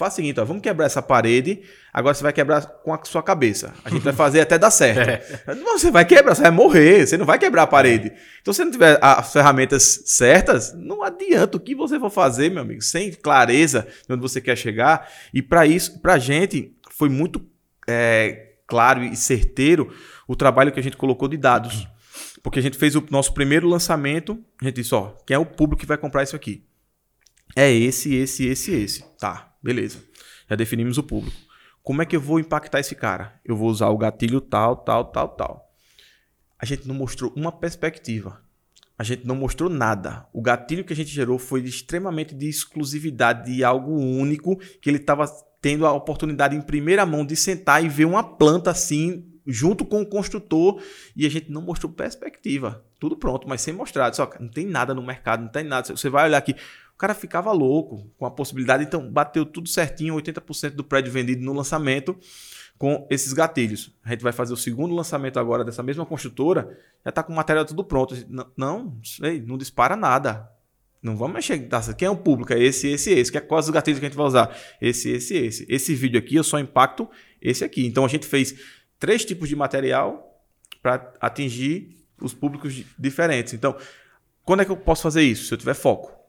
S2: Faz o seguinte, ó, vamos quebrar essa parede. Agora você vai quebrar com a sua cabeça. A gente vai fazer até dar certo. <laughs> É. Você vai quebrar, você vai morrer. Você não vai quebrar a parede. É. Então, se você não tiver as ferramentas certas, não adianta o que você for fazer, meu amigo, sem clareza de onde você quer chegar. E para isso, para a gente, foi muito é, claro e certeiro o trabalho que a gente colocou de dados. Porque a gente fez o nosso primeiro lançamento. A gente disse: ó, quem é o público que vai comprar isso aqui? É esse, esse, esse, esse. Tá. Beleza. Já definimos o público. Como é que eu vou impactar esse cara? Eu vou usar o gatilho tal, tal, tal, tal. A gente não mostrou uma perspectiva. A gente não mostrou nada. O gatilho que a gente gerou foi extremamente de exclusividade, de algo único, que ele estava tendo a oportunidade em primeira mão de sentar e ver uma planta assim, junto com o construtor, e a gente não mostrou perspectiva. Tudo pronto, mas sem mostrar. Só que não tem nada no mercado, não tem nada. Você vai olhar aqui, cara ficava louco com a possibilidade. Então, bateu tudo certinho, 80% do prédio vendido no lançamento com esses gatilhos. A gente vai fazer o segundo lançamento agora dessa mesma construtora, já está com o material tudo pronto. Não, não, sei, não dispara nada. Não vamos mexer. Quem é o público? É esse, esse, esse. Que é quais os gatilhos que a gente vai usar? Esse, esse, esse. Esse vídeo aqui eu só impacto esse aqui. Então a gente fez três tipos de material para atingir os públicos diferentes. Então, quando é que eu posso fazer isso? Se eu tiver foco.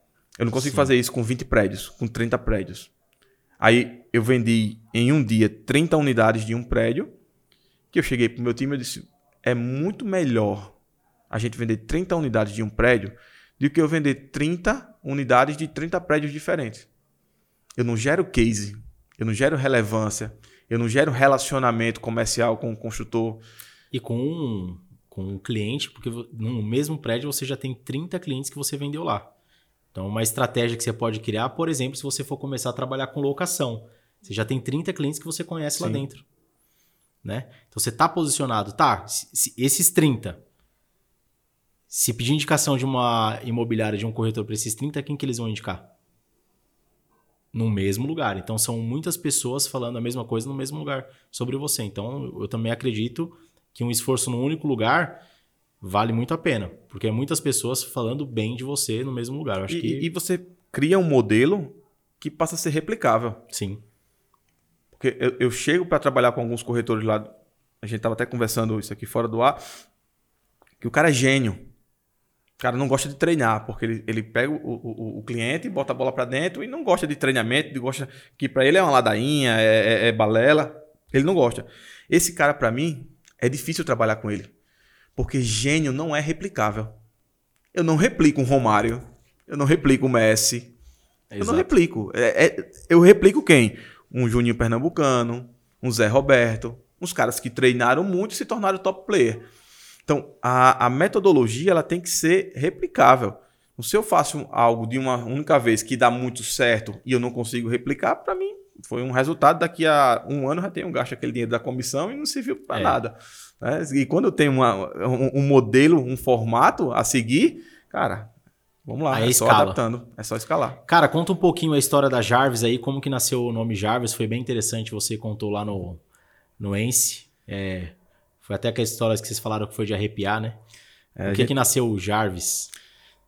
S2: Eu não consigo Sim. fazer isso com 20 prédios, com 30 prédios. Aí eu vendi em um dia 30 unidades de um prédio, que eu cheguei pro meu time e disse: é muito melhor a gente vender 30 unidades de um prédio do que eu vender 30 unidades de 30 prédios diferentes. Eu não gero case, eu não gero relevância, eu não gero relacionamento comercial com o construtor.
S1: E com, com o cliente, porque no mesmo prédio você já tem 30 clientes que você vendeu lá. Então, uma estratégia que você pode criar, por exemplo, se você for começar a trabalhar com locação. Você já tem 30 clientes que você conhece Sim. lá dentro. Né? Então, você está posicionado. Tá, se, se, esses 30. Se pedir indicação de uma imobiliária, de um corretor para esses 30, quem que eles vão indicar? No mesmo lugar. Então, são muitas pessoas falando a mesma coisa no mesmo lugar sobre você. Então, eu também acredito que um esforço no único lugar vale muito a pena, porque é muitas pessoas falando bem de você no mesmo lugar. Eu acho
S2: e,
S1: que...
S2: e você cria um modelo que passa a ser replicável.
S1: Sim.
S2: Porque eu, eu chego para trabalhar com alguns corretores lá, a gente estava até conversando isso aqui fora do ar, que o cara é gênio. O cara não gosta de treinar, porque ele, ele pega o, o, o cliente, bota a bola para dentro e não gosta de treinamento, gosta que para ele é uma ladainha, é, é, é balela. Ele não gosta. Esse cara, para mim, é difícil trabalhar com ele. Porque gênio não é replicável. Eu não replico um Romário. Eu não replico um Messi. Eu não replico. É, é, eu replico quem? Um Juninho Pernambucano, um Zé Roberto, uns caras que treinaram muito e se tornaram top player. Então, a, a metodologia ela tem que ser replicável. Se eu faço algo de uma única vez que dá muito certo e eu não consigo replicar, para mim foi um resultado. Daqui a um ano já tenho gasto aquele dinheiro da comissão e não serviu para é. nada. Né? E quando eu tenho uma, um, um, modelo, um formato a seguir, cara, vamos lá,
S1: aí
S2: é escala. só adaptando, é só escalar.
S1: Cara, conta um pouquinho a história da Jarvis aí, como que nasceu o nome Jarvis, foi bem interessante, você contou lá no, no Ence. É, foi até aquelas histórias que vocês falaram que foi de arrepiar, né? É, Por que, gente... que nasceu o Jarvis?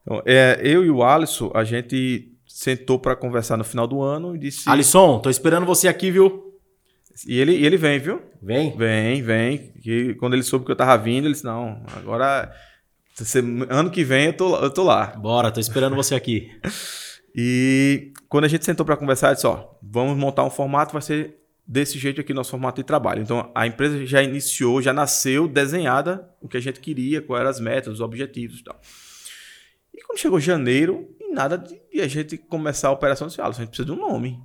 S2: Então, é, eu e o Alisson, a gente sentou para conversar no final do ano e disse...
S1: Alisson, tô esperando você aqui, viu?
S2: E ele, e ele vem, viu?
S1: Vem?
S2: Vem, vem. E quando ele soube que eu tava vindo, ele disse: Não, agora. Ano que vem eu tô, eu tô lá.
S1: Bora, tô esperando você aqui. <laughs>
S2: e quando a gente sentou para conversar, eu disse: Ó, vamos montar um formato, vai ser desse jeito aqui nosso formato de trabalho. Então a empresa já iniciou, já nasceu desenhada o que a gente queria, quais eram as metas, os objetivos e tal. E quando chegou janeiro, e nada de a gente começar a operação social, a gente precisa de um nome.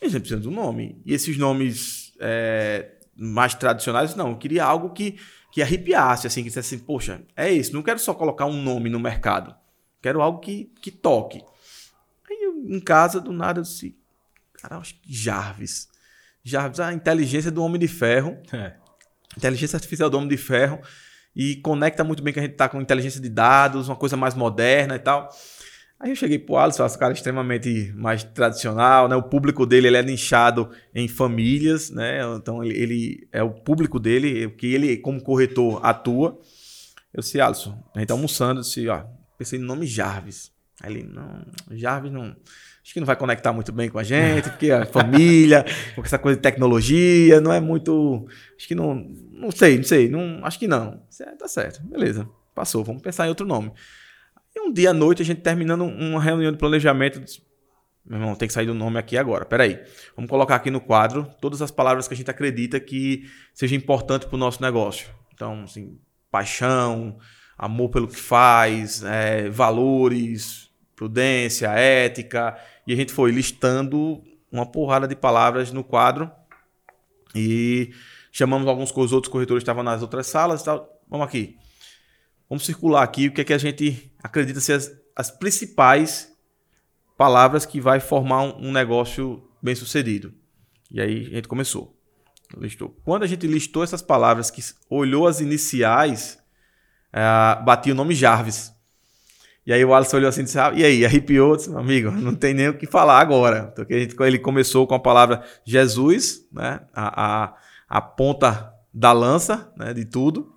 S2: A gente precisa de um nome. E esses nomes é, mais tradicionais, não. Eu queria algo que, que arrepiasse, assim, que dissesse assim, poxa, é isso. Não quero só colocar um nome no mercado. Quero algo que, que toque. Aí eu, em casa, do nada, eu disse, cara, acho que Jarvis. Jarvis, a inteligência do Homem de Ferro. É. Inteligência artificial do Homem de Ferro. E conecta muito bem que a gente está com inteligência de dados, uma coisa mais moderna e tal. Aí eu cheguei pro Alisson, esse cara extremamente mais tradicional, né? O público dele ele é nichado em famílias, né? Então ele, ele é o público dele, que ele, como corretor, atua. Eu disse, Alisson, a gente tá almoçando, eu disse, ó, pensei no nome Jarvis. Aí ele, não, Jarvis não. Acho que não vai conectar muito bem com a gente, porque a família, <laughs> com essa coisa de tecnologia, não é muito. Acho que não. Não sei, não sei. Não, acho que não. Tá certo, beleza. Passou, vamos pensar em outro nome. E um dia à noite, a gente terminando uma reunião de planejamento, disse, meu irmão, tem que sair do nome aqui agora. Peraí. Vamos colocar aqui no quadro todas as palavras que a gente acredita que seja importante para o nosso negócio. Então, assim, paixão, amor pelo que faz, é, valores, prudência, ética. E a gente foi listando uma porrada de palavras no quadro. E chamamos alguns outros corretores estavam nas outras salas tal. Vamos aqui. Vamos circular aqui o que é que a gente acredita ser as, as principais palavras que vai formar um, um, negócio bem sucedido. E aí a gente começou. Listou. Quando a gente listou essas palavras, que olhou as iniciais, uh, batia o nome Jarvis. E aí o Alisson olhou assim e disse: ah, E aí, arrepiou? Disse, amigo, <laughs> não tem nem o que falar agora. Porque a gente, ele começou com a palavra Jesus, né? a, a, a ponta da lança né? de tudo.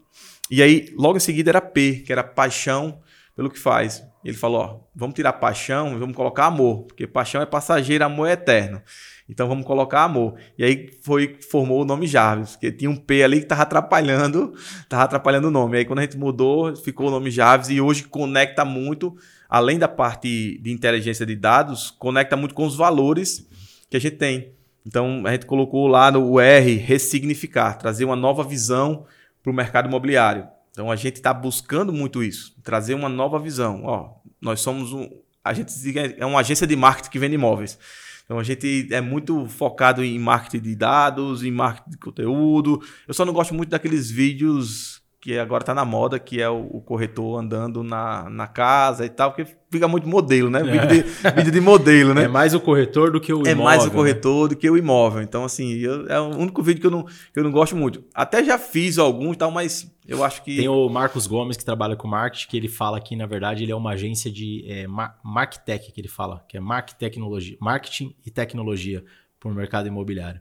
S2: E aí, logo em seguida, era P, que era paixão pelo que faz. Ele falou: ó, vamos tirar paixão e vamos colocar amor, porque paixão é passageiro, amor é eterno. Então vamos colocar amor. E aí foi formou o nome Jarvis, porque tinha um P ali que estava atrapalhando, tava atrapalhando o nome. Aí quando a gente mudou, ficou o nome Jarvis e hoje conecta muito, além da parte de inteligência de dados, conecta muito com os valores que a gente tem. Então a gente colocou lá no R ressignificar, trazer uma nova visão para o mercado imobiliário. Então a gente está buscando muito isso, trazer uma nova visão. Ó, nós somos um, a gente é uma agência de marketing que vende imóveis. Então a gente é muito focado em marketing de dados, em marketing de conteúdo. Eu só não gosto muito daqueles vídeos que agora está na moda, que é o, o, corretor andando na, na casa e tal, porque fica muito modelo, né? Vídeo, de, é. vídeo de modelo, né?
S1: É mais o corretor do que o imóvel.
S2: É mais o né? corretor né? do que o imóvel. Então, assim, eu, é o único vídeo que eu, não, que eu não gosto muito. Até já fiz alguns e tal, mas eu acho que.
S1: Tem o Marcos Gomes, que trabalha com marketing, que ele fala que, na verdade, ele é uma agência de é, Marktech, que ele fala, que é marketing, marketing e tecnologia para o mercado imobiliário.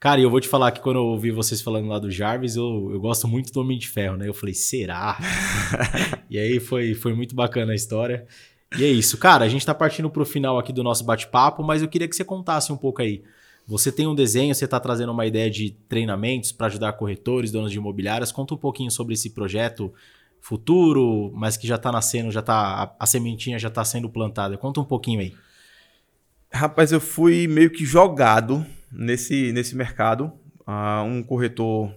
S1: Cara, e eu vou te falar que quando eu ouvi vocês falando lá do Jarvis, eu, eu gosto muito do Homem de Ferro, né? Eu falei, será? <laughs> e aí foi, foi muito bacana a história. E é isso. Cara, a gente tá partindo pro final aqui do nosso bate-papo, mas eu queria que você contasse um pouco aí. Você tem um desenho, você está trazendo uma ideia de treinamentos para ajudar corretores, donos de imobiliárias. Conta um pouquinho sobre esse projeto futuro, mas que já está nascendo, já tá a, a sementinha já está sendo plantada. Conta um pouquinho aí.
S2: Rapaz, eu fui meio que jogado nesse, nesse mercado. Uh, um corretor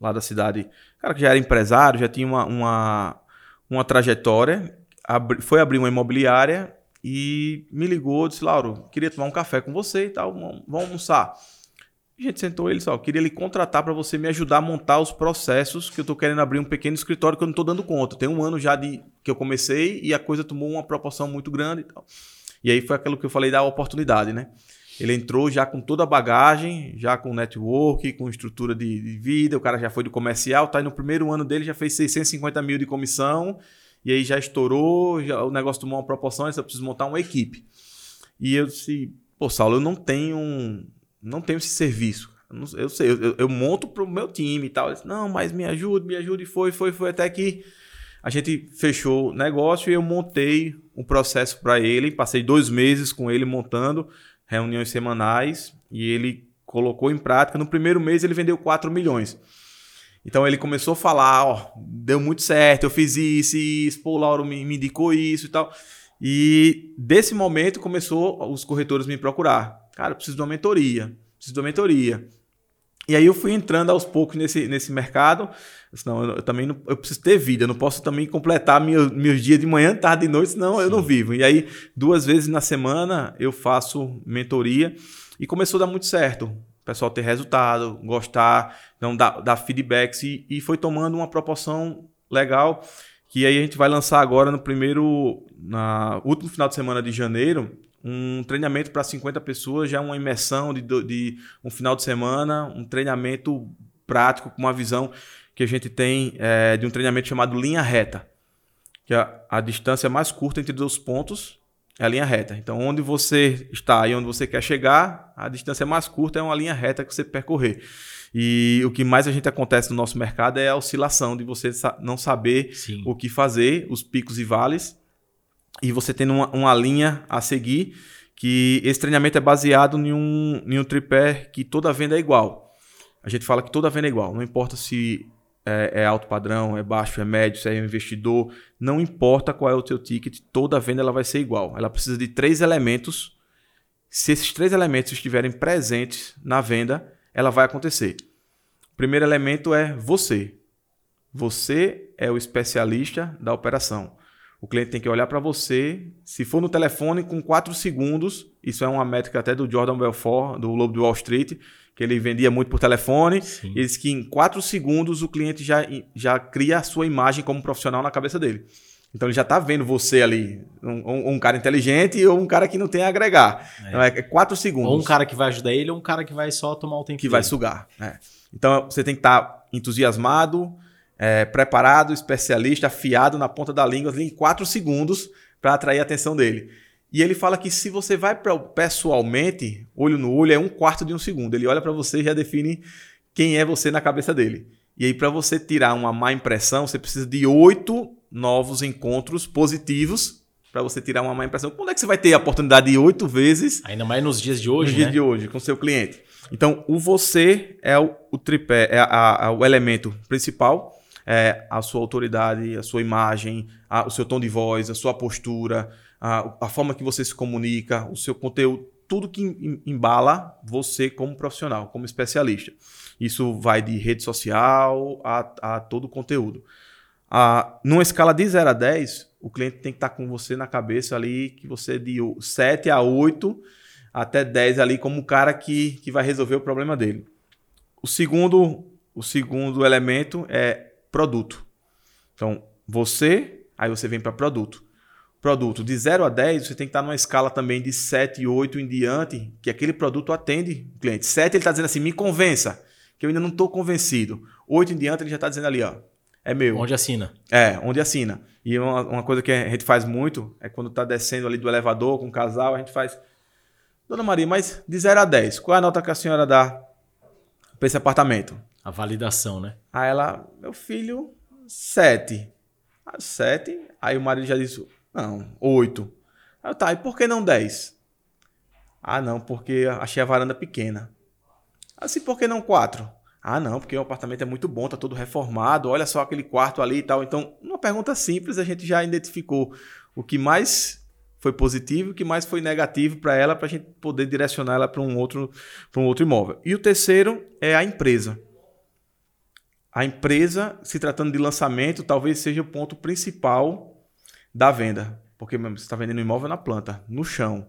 S2: lá da cidade, cara que já era empresário, já tinha uma, uma, uma trajetória, abri, foi abrir uma imobiliária e me ligou, disse, Lauro, queria tomar um café com você e tal, vamos, almoçar. A gente sentou ele só, queria lhe contratar para você me ajudar a montar os processos que eu estou querendo abrir um pequeno escritório que eu não estou dando conta. Tem um ano já de que eu comecei e a coisa tomou uma proporção muito grande e tal. E aí foi aquilo que eu falei da oportunidade, né? Ele entrou já com toda a bagagem, já com network, com estrutura de, de vida. O cara já foi do comercial, tá aí no primeiro ano dele, já fez 650 mil de comissão. E aí já estourou, já, o negócio tomou uma proporção, eu preciso montar uma equipe. E eu disse, pô, Saulo, eu não tenho, não tenho esse serviço. Eu, sei, eu, eu monto pro meu time e tal. Disse, não, mas me ajude, me ajude. E foi, foi, foi até que a gente fechou o negócio e eu montei um processo para ele. Passei dois meses com ele montando reuniões semanais e ele colocou em prática. No primeiro mês ele vendeu 4 milhões. Então ele começou a falar, ó, deu muito certo, eu fiz isso, isso, pô, o Lauro me, me indicou isso e tal. E desse momento começou os corretores me procurar. Cara, eu preciso de uma mentoria, preciso de uma mentoria. E aí eu fui entrando aos poucos nesse, nesse mercado. Senão eu, eu também não, eu preciso ter vida, eu não posso também completar meu, meus dias de manhã, tarde e noite, senão Sim. eu não vivo. E aí, duas vezes na semana eu faço mentoria e começou a dar muito certo. O pessoal ter resultado, gostar, então dar, dar feedbacks e, e foi tomando uma proporção legal. Que aí a gente vai lançar agora no primeiro, na último final de semana de janeiro, um treinamento para 50 pessoas, já uma imersão de, de um final de semana, um treinamento prático com uma visão que a gente tem é, de um treinamento chamado linha reta, que é a, a distância mais curta entre dois pontos é a linha reta. Então, onde você está e onde você quer chegar, a distância mais curta é uma linha reta que você percorrer. E o que mais a gente acontece no nosso mercado é a oscilação de você não saber Sim. o que fazer, os picos e vales, e você tendo uma, uma, linha a seguir, que esse treinamento é baseado em um, em um tripé que toda venda é igual. A gente fala que toda venda é igual, não importa se é, é, alto padrão, é baixo, é médio, se é investidor, não importa qual é o teu ticket, toda venda ela vai ser igual. Ela precisa de três elementos. Se esses três elementos estiverem presentes na venda, ela vai acontecer. O primeiro elemento é você. Você é o especialista da operação. O cliente tem que olhar para você. Se for no telefone, com 4 segundos, isso é uma métrica até do Jordan Belfort, do Lobo do Wall Street, que ele vendia muito por telefone. Sim. Ele disse que em 4 segundos o cliente já, já cria a sua imagem como profissional na cabeça dele. Então ele já está vendo você ali, um, um, cara inteligente ou um cara que não tem a agregar. É. Então é, é quatro segundos.
S1: Ou um cara que vai ajudar ele ou um cara que vai só tomar o tempo
S2: Que dele. vai sugar. É. Então você tem que estar tá entusiasmado, é, preparado, especialista, afiado na ponta da língua em quatro segundos para atrair a atenção dele. E ele fala que se você vai pra, pessoalmente, olho no olho, é um quarto de um segundo. Ele olha para você e já define quem é você na cabeça dele. E aí, para você tirar uma má impressão, você precisa de oito novos encontros positivos para você tirar uma má impressão. Quando é que você vai ter a oportunidade de oito vezes?
S1: Ainda mais nos dias de hoje,
S2: nos né? dias de hoje, com seu cliente. Então, o você é o, o tripé, é a, a, o elemento principal. É a sua autoridade, a sua imagem, a, o seu tom de voz, a sua postura, a, a forma que você se comunica, o seu conteúdo, tudo que embala você como profissional, como especialista. Isso vai de rede social a, a todo o conteúdo. A, numa escala de 0 a 10, o cliente tem que estar com você na cabeça ali, que você é de 7 a 8 até 10 ali, como o cara que, que vai resolver o problema dele. O segundo, o segundo elemento é produto. Então, você, aí você vem para produto produto de 0 a 10, você tem que estar numa escala também de 7, 8 em diante, que aquele produto atende o cliente. 7, ele está dizendo assim, me convença, que eu ainda não estou convencido. 8 em diante, ele já está dizendo ali, ó, é meu.
S1: Onde assina.
S2: É, onde assina. E uma, uma coisa que a gente faz muito é quando está descendo ali do elevador com o casal, a gente faz, Dona Maria, mas de 0 a 10, qual é a nota que a senhora dá para esse apartamento?
S1: A validação, né?
S2: Aí ela, meu filho, 7. 7. Aí o marido já disse, não, oito. Aí tá, e por que não dez? Ah, não, porque achei a varanda pequena. Assim, por que não quatro? Ah, não, porque o apartamento é muito bom, tá todo reformado, olha só aquele quarto ali e tal. Então, uma pergunta simples, a gente já identificou o que mais foi positivo e o que mais foi negativo para ela, para a gente poder direcionar ela para um, outro, um outro imóvel. E o terceiro é a empresa. A empresa, se tratando de lançamento, talvez seja o ponto principal da venda. Porque mesmo, você está vendendo um imóvel na planta, no chão.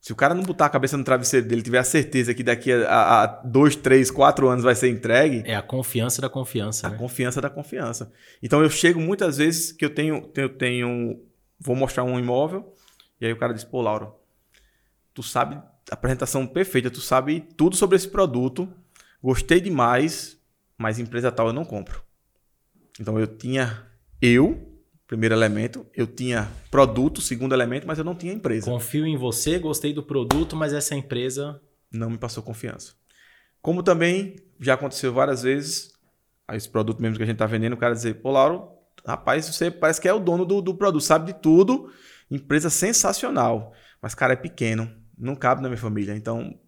S2: Se o cara não botar a cabeça no travesseiro dele, tiver a certeza que daqui a, a dois, três, quatro anos vai ser entregue.
S1: É a confiança da confiança.
S2: A né? confiança da confiança. Então eu chego muitas vezes que eu tenho, eu tenho. Vou mostrar um imóvel, e aí o cara diz, pô, Lauro, tu sabe a apresentação perfeita, tu sabe tudo sobre esse produto, gostei demais, mas empresa tal eu não compro. Então eu tinha eu primeiro elemento. Eu tinha produto, segundo elemento, mas eu não tinha empresa.
S1: Confio em você, gostei do produto, mas essa empresa.
S2: Não me passou confiança. Como também já aconteceu várias vezes, esse produto mesmo que a gente está vendendo, o cara dizer, pô, Lauro, rapaz, você parece que é o dono do, do produto, sabe de tudo, empresa sensacional, mas, cara, é pequeno, não cabe na minha família. Então,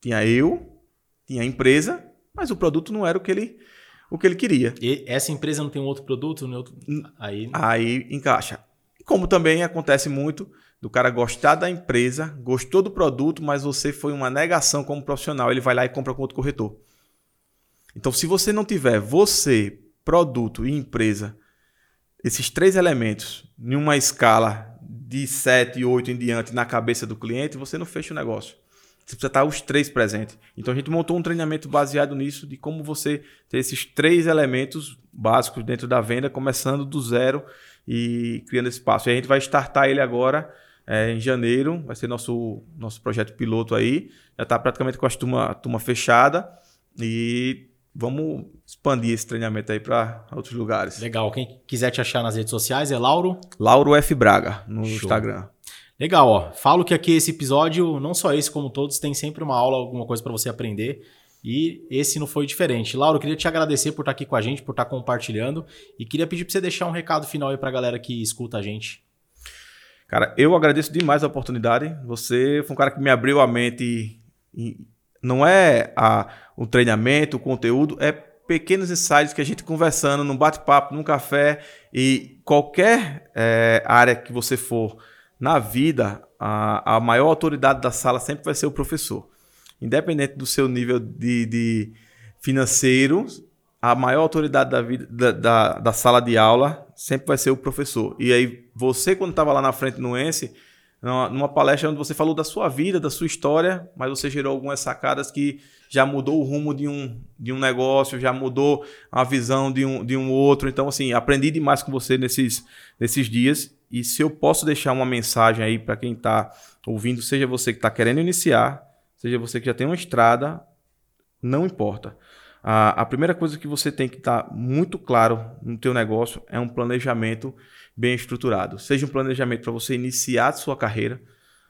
S2: tinha eu, tinha a empresa, mas o produto não era o que ele o que ele queria.
S1: E essa empresa não tem um outro produto? Um outro...
S2: Aí... Aí encaixa. Como também acontece muito do cara gostar da empresa, gostou do produto, mas você foi uma negação como profissional, ele vai lá e compra com outro corretor. Então, se você não tiver você, produto e empresa, esses três elementos em uma escala de 7, 8 em diante na cabeça do cliente, você não fecha o negócio. Você precisa estar os três presentes. Então a gente montou um treinamento baseado nisso, de como você ter esses três elementos básicos dentro da venda, começando do zero e criando esse passo. E a gente vai startar ele agora é, em janeiro, vai ser nosso, nosso projeto piloto aí. Já está praticamente com a turma, turma fechada e vamos expandir esse treinamento aí para outros lugares.
S1: Legal. Quem quiser te achar nas redes sociais é Lauro?
S2: Lauro F. Braga no Show. Instagram.
S1: Legal, ó. Falo que aqui esse episódio, não só esse, como todos, tem sempre uma aula, alguma coisa para você aprender. E esse não foi diferente. Laura, eu queria te agradecer por estar aqui com a gente, por estar compartilhando. E queria pedir para você deixar um recado final aí para a galera que escuta a gente.
S2: Cara, eu agradeço demais a oportunidade. Você foi um cara que me abriu a mente. Não é a, o treinamento, o conteúdo, é pequenos insights que a gente conversando num bate-papo, num café e qualquer é, área que você for na vida, a, a maior autoridade da sala sempre vai ser o professor. Independente do seu nível de, de financeiro, a maior autoridade da, vida, da, da, da, sala de aula sempre vai ser o professor. E aí, você, quando estava lá na frente no ENSE, numa, palestra onde você falou da sua vida, da sua história, mas você gerou algumas sacadas que já mudou o rumo de um, de um negócio, já mudou a visão de um, de um outro. Então, assim, aprendi demais com você nesses, nesses dias. E se eu posso deixar uma mensagem aí para quem está ouvindo, seja você que está querendo iniciar, seja você que já tem uma estrada, não importa. A, a primeira coisa que você tem que estar tá muito claro no teu negócio é um planejamento bem estruturado. Seja um planejamento para você iniciar a sua carreira,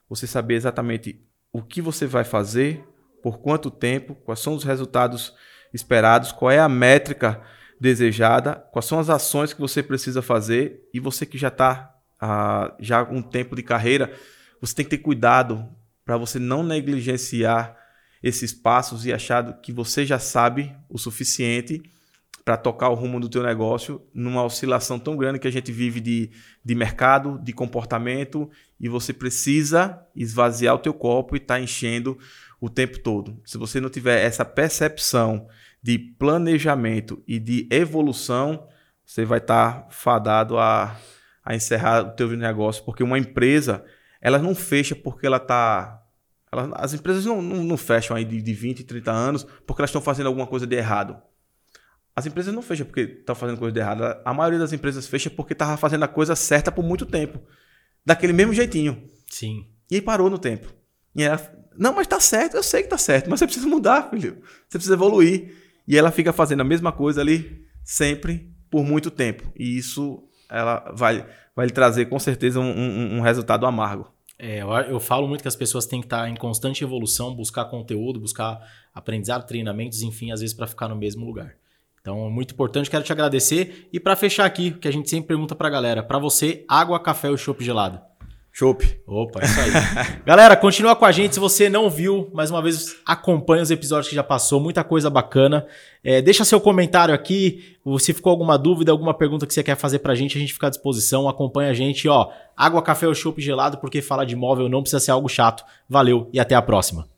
S2: você saber exatamente o que você vai fazer, por quanto tempo, quais são os resultados esperados, qual é a métrica desejada, quais são as ações que você precisa fazer e você que já está uh, já um tempo de carreira, você tem que ter cuidado para você não negligenciar esses passos e achar que você já sabe o suficiente para tocar o rumo do teu negócio numa oscilação tão grande que a gente vive de, de mercado, de comportamento e você precisa esvaziar o teu copo e estar tá enchendo o tempo todo. Se você não tiver essa percepção de planejamento e de evolução, você vai estar tá fadado a a encerrar o teu negócio, porque uma empresa, ela não fecha porque ela está... Ela, as empresas não, não, não, fecham aí de, de 20, 30 anos porque elas estão fazendo alguma coisa de errado. As empresas não fecham porque estão fazendo coisa de errado. A maioria das empresas fecha porque estava fazendo a coisa certa por muito tempo. Daquele mesmo jeitinho.
S1: Sim.
S2: E aí parou no tempo. E ela, não, mas tá certo, eu sei que tá certo, mas você precisa mudar, filho. Você precisa evoluir. E ela fica fazendo a mesma coisa ali sempre por muito tempo. E isso ela vai, vai lhe trazer com certeza um, um, um resultado amargo.
S1: É, eu, eu, falo muito que as pessoas têm que estar em constante evolução, buscar conteúdo, buscar aprendizado, treinamentos, enfim, às vezes para ficar no mesmo lugar. Então, é muito importante, quero te agradecer. E para fechar aqui, que a gente sempre pergunta para a galera, para você, água, café ou chopp gelado?
S2: Chopp.
S1: Opa, é isso aí. <laughs> Galera, continua com a gente. Se você não viu, mais uma vez, acompanha os episódios que já passou. Muita coisa bacana. É, deixa seu comentário aqui. Se ficou alguma dúvida, alguma pergunta que você quer fazer pra gente, a gente fica à disposição. Acompanha a gente. Ó, água, café ou chopp gelado, porque falar de imóvel não precisa ser algo chato. Valeu e até a próxima.